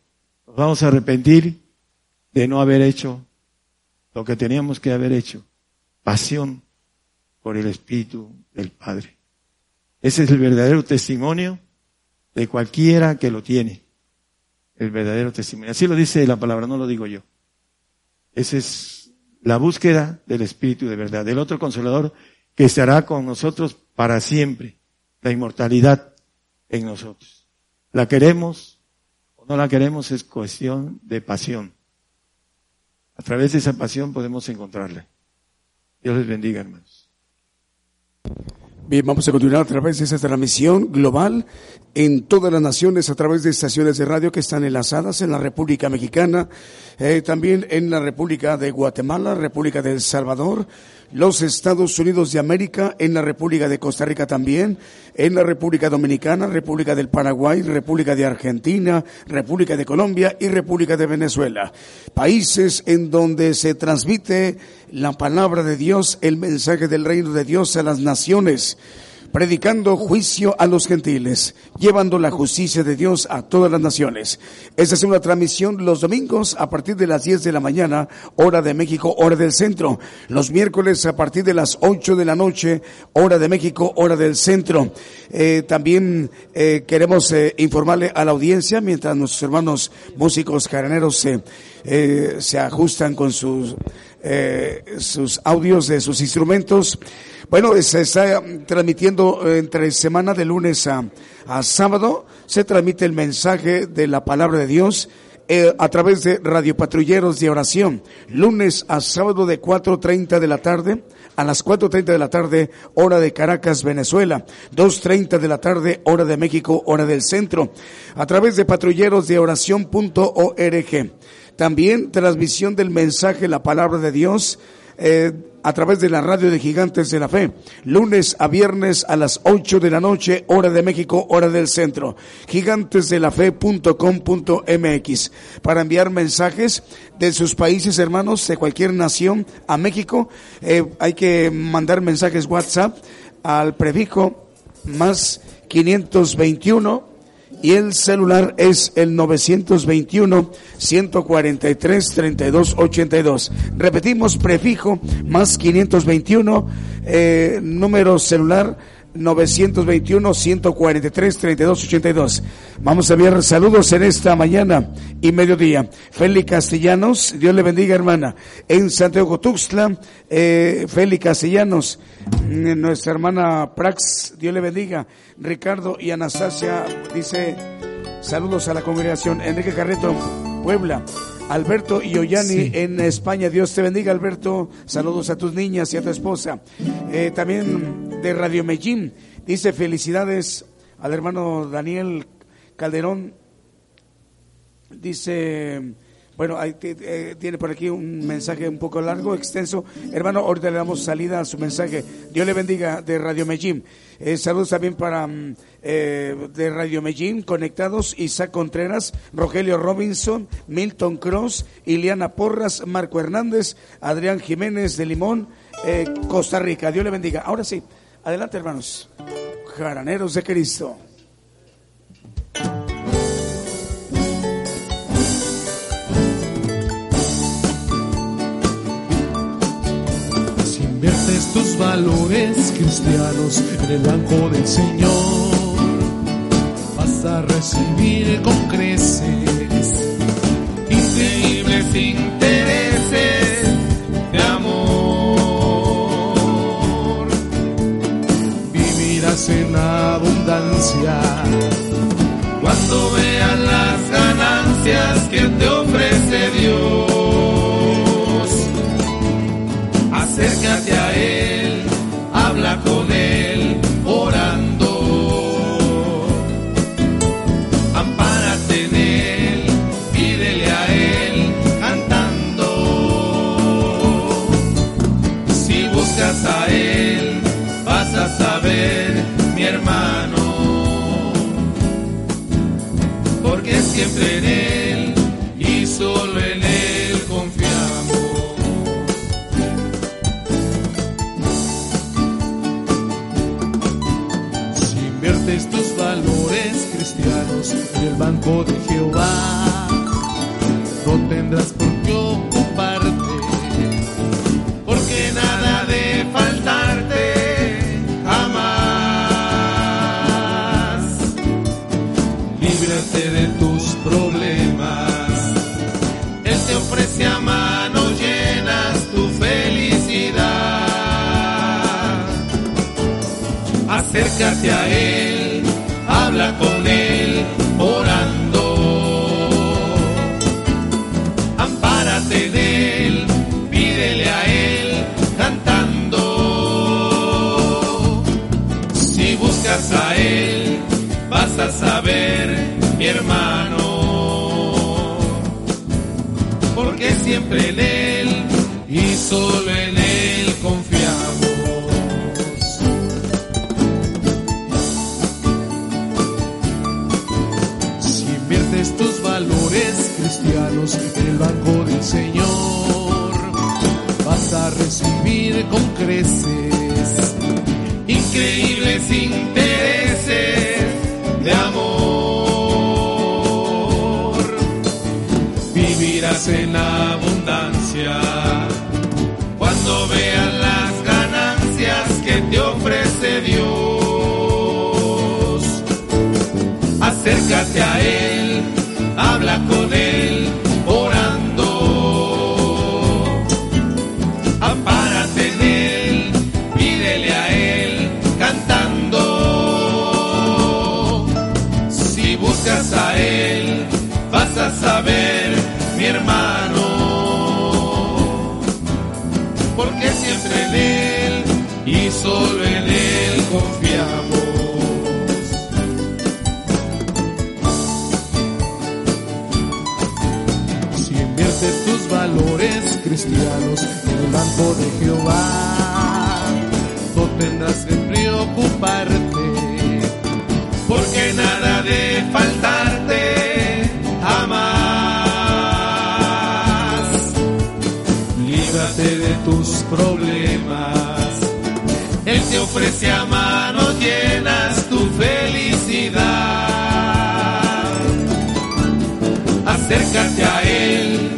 nos vamos a arrepentir de no haber hecho lo que teníamos que haber hecho. Pasión por el Espíritu del Padre. Ese es el verdadero testimonio de cualquiera que lo tiene. El verdadero testimonio. Así lo dice la palabra, no lo digo yo. Esa es la búsqueda del Espíritu de verdad, del otro consolador que estará con nosotros para siempre. La inmortalidad en nosotros. La queremos o no la queremos es cuestión de pasión. A través de esa pasión podemos encontrarla. Dios les bendiga, hermanos. Bien, vamos a continuar a través de esta transmisión global en todas las naciones a través de estaciones de radio que están enlazadas en la República Mexicana, eh, también en la República de Guatemala, República de El Salvador, los Estados Unidos de América, en la República de Costa Rica también, en la República Dominicana, República del Paraguay, República de Argentina, República de Colombia y República de Venezuela. Países en donde se transmite la palabra de Dios, el mensaje del reino de Dios a las naciones predicando juicio a los gentiles, llevando la justicia de Dios a todas las naciones. Esta es una transmisión los domingos a partir de las 10 de la mañana, hora de México, hora del centro. Los miércoles a partir de las 8 de la noche, hora de México, hora del centro. Eh, también eh, queremos eh, informarle a la audiencia, mientras nuestros hermanos músicos caraneros se, ajustan con sus, sus audios de sus instrumentos, bueno, se está transmitiendo entre semana de lunes a, sábado, se transmite el mensaje de la palabra de Dios eh, a través de Radio Patrulleros de Oración, lunes a sábado de 4.30 de la tarde a las 4.30 de la tarde, hora de Caracas, Venezuela, 2.30 de la tarde, hora de México, hora del centro, a través de patrulleros de oración.org. También transmisión del mensaje, la palabra de Dios, eh, a través de la radio de Gigantes de la Fe, lunes a viernes a las 8 de la noche, hora de México, hora del centro, gigantesdelafe.com.mx, para enviar mensajes de sus países hermanos, de cualquier nación, a México. Eh, hay que mandar mensajes WhatsApp al prefijo más 521 y el celular es el 921-143-3282. Repetimos, prefijo más 521, eh, número celular 921-143-3282. Vamos a enviar saludos en esta mañana y mediodía. Félix Castellanos, Dios le bendiga hermana. En Santiago Tuxtla, eh, Félix Castellanos, nuestra hermana Prax, Dios le bendiga. Ricardo y Anastasia dice saludos a la congregación. Enrique Carreto, Puebla. Alberto y Oyani en España. Dios te bendiga, Alberto. Saludos a tus niñas y a tu esposa. Eh, también de Radio Medellín. Dice felicidades al hermano Daniel Calderón. Dice, bueno, eh, tiene por aquí un mensaje un poco largo, extenso. Hermano, ahorita le damos salida a su mensaje. Dios le bendiga de Radio Medellín. Eh, saludos también para mm, eh, de Radio Medellín, conectados Isaac Contreras, Rogelio Robinson, Milton Cross, Iliana Porras, Marco Hernández, Adrián Jiménez de Limón, eh, Costa Rica. Dios le bendiga. Ahora sí, adelante hermanos. Jaraneros de Cristo. tus valores cristianos en el banco del Señor. Vas a recibir con creces increíbles intereses de amor. Vivirás en abundancia cuando veas las ganancias que te ofrece Dios. acércate a Él, habla con Él, hermano, porque siempre en Él y solo en Él confiamos. tus valores cristianos en el banco de Jehová. No tendrás por acércate a Él, habla con con creces increíbles intereses de amor. Vivirás en abundancia cuando veas las ganancias que te ofrece Dios. Acércate a Él, cristianos en el banco de Jehová, no tendrás que preocuparte. porque nada de faltarte jamás. Líbrate de tus problemas, Él te ofrece a manos llenas tu felicidad. Acércate a Él,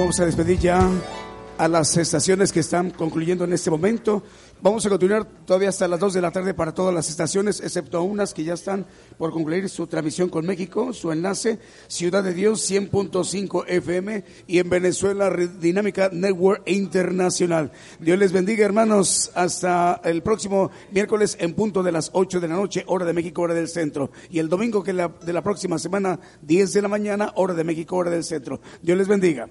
vamos a despedir ya a las estaciones que están concluyendo en este momento. Vamos a continuar todavía hasta las 2 de la tarde para todas las estaciones, excepto unas que ya están por concluir su transmisión con México, su enlace, Ciudad de Dios 100.5 FM y en Venezuela Dinámica Network Internacional. Dios les bendiga, hermanos, hasta el próximo miércoles en punto de las 8 de la noche, hora de México, hora del centro. Y el domingo que la, de la próxima semana, 10 de la mañana, hora de México, hora del centro. Dios les bendiga.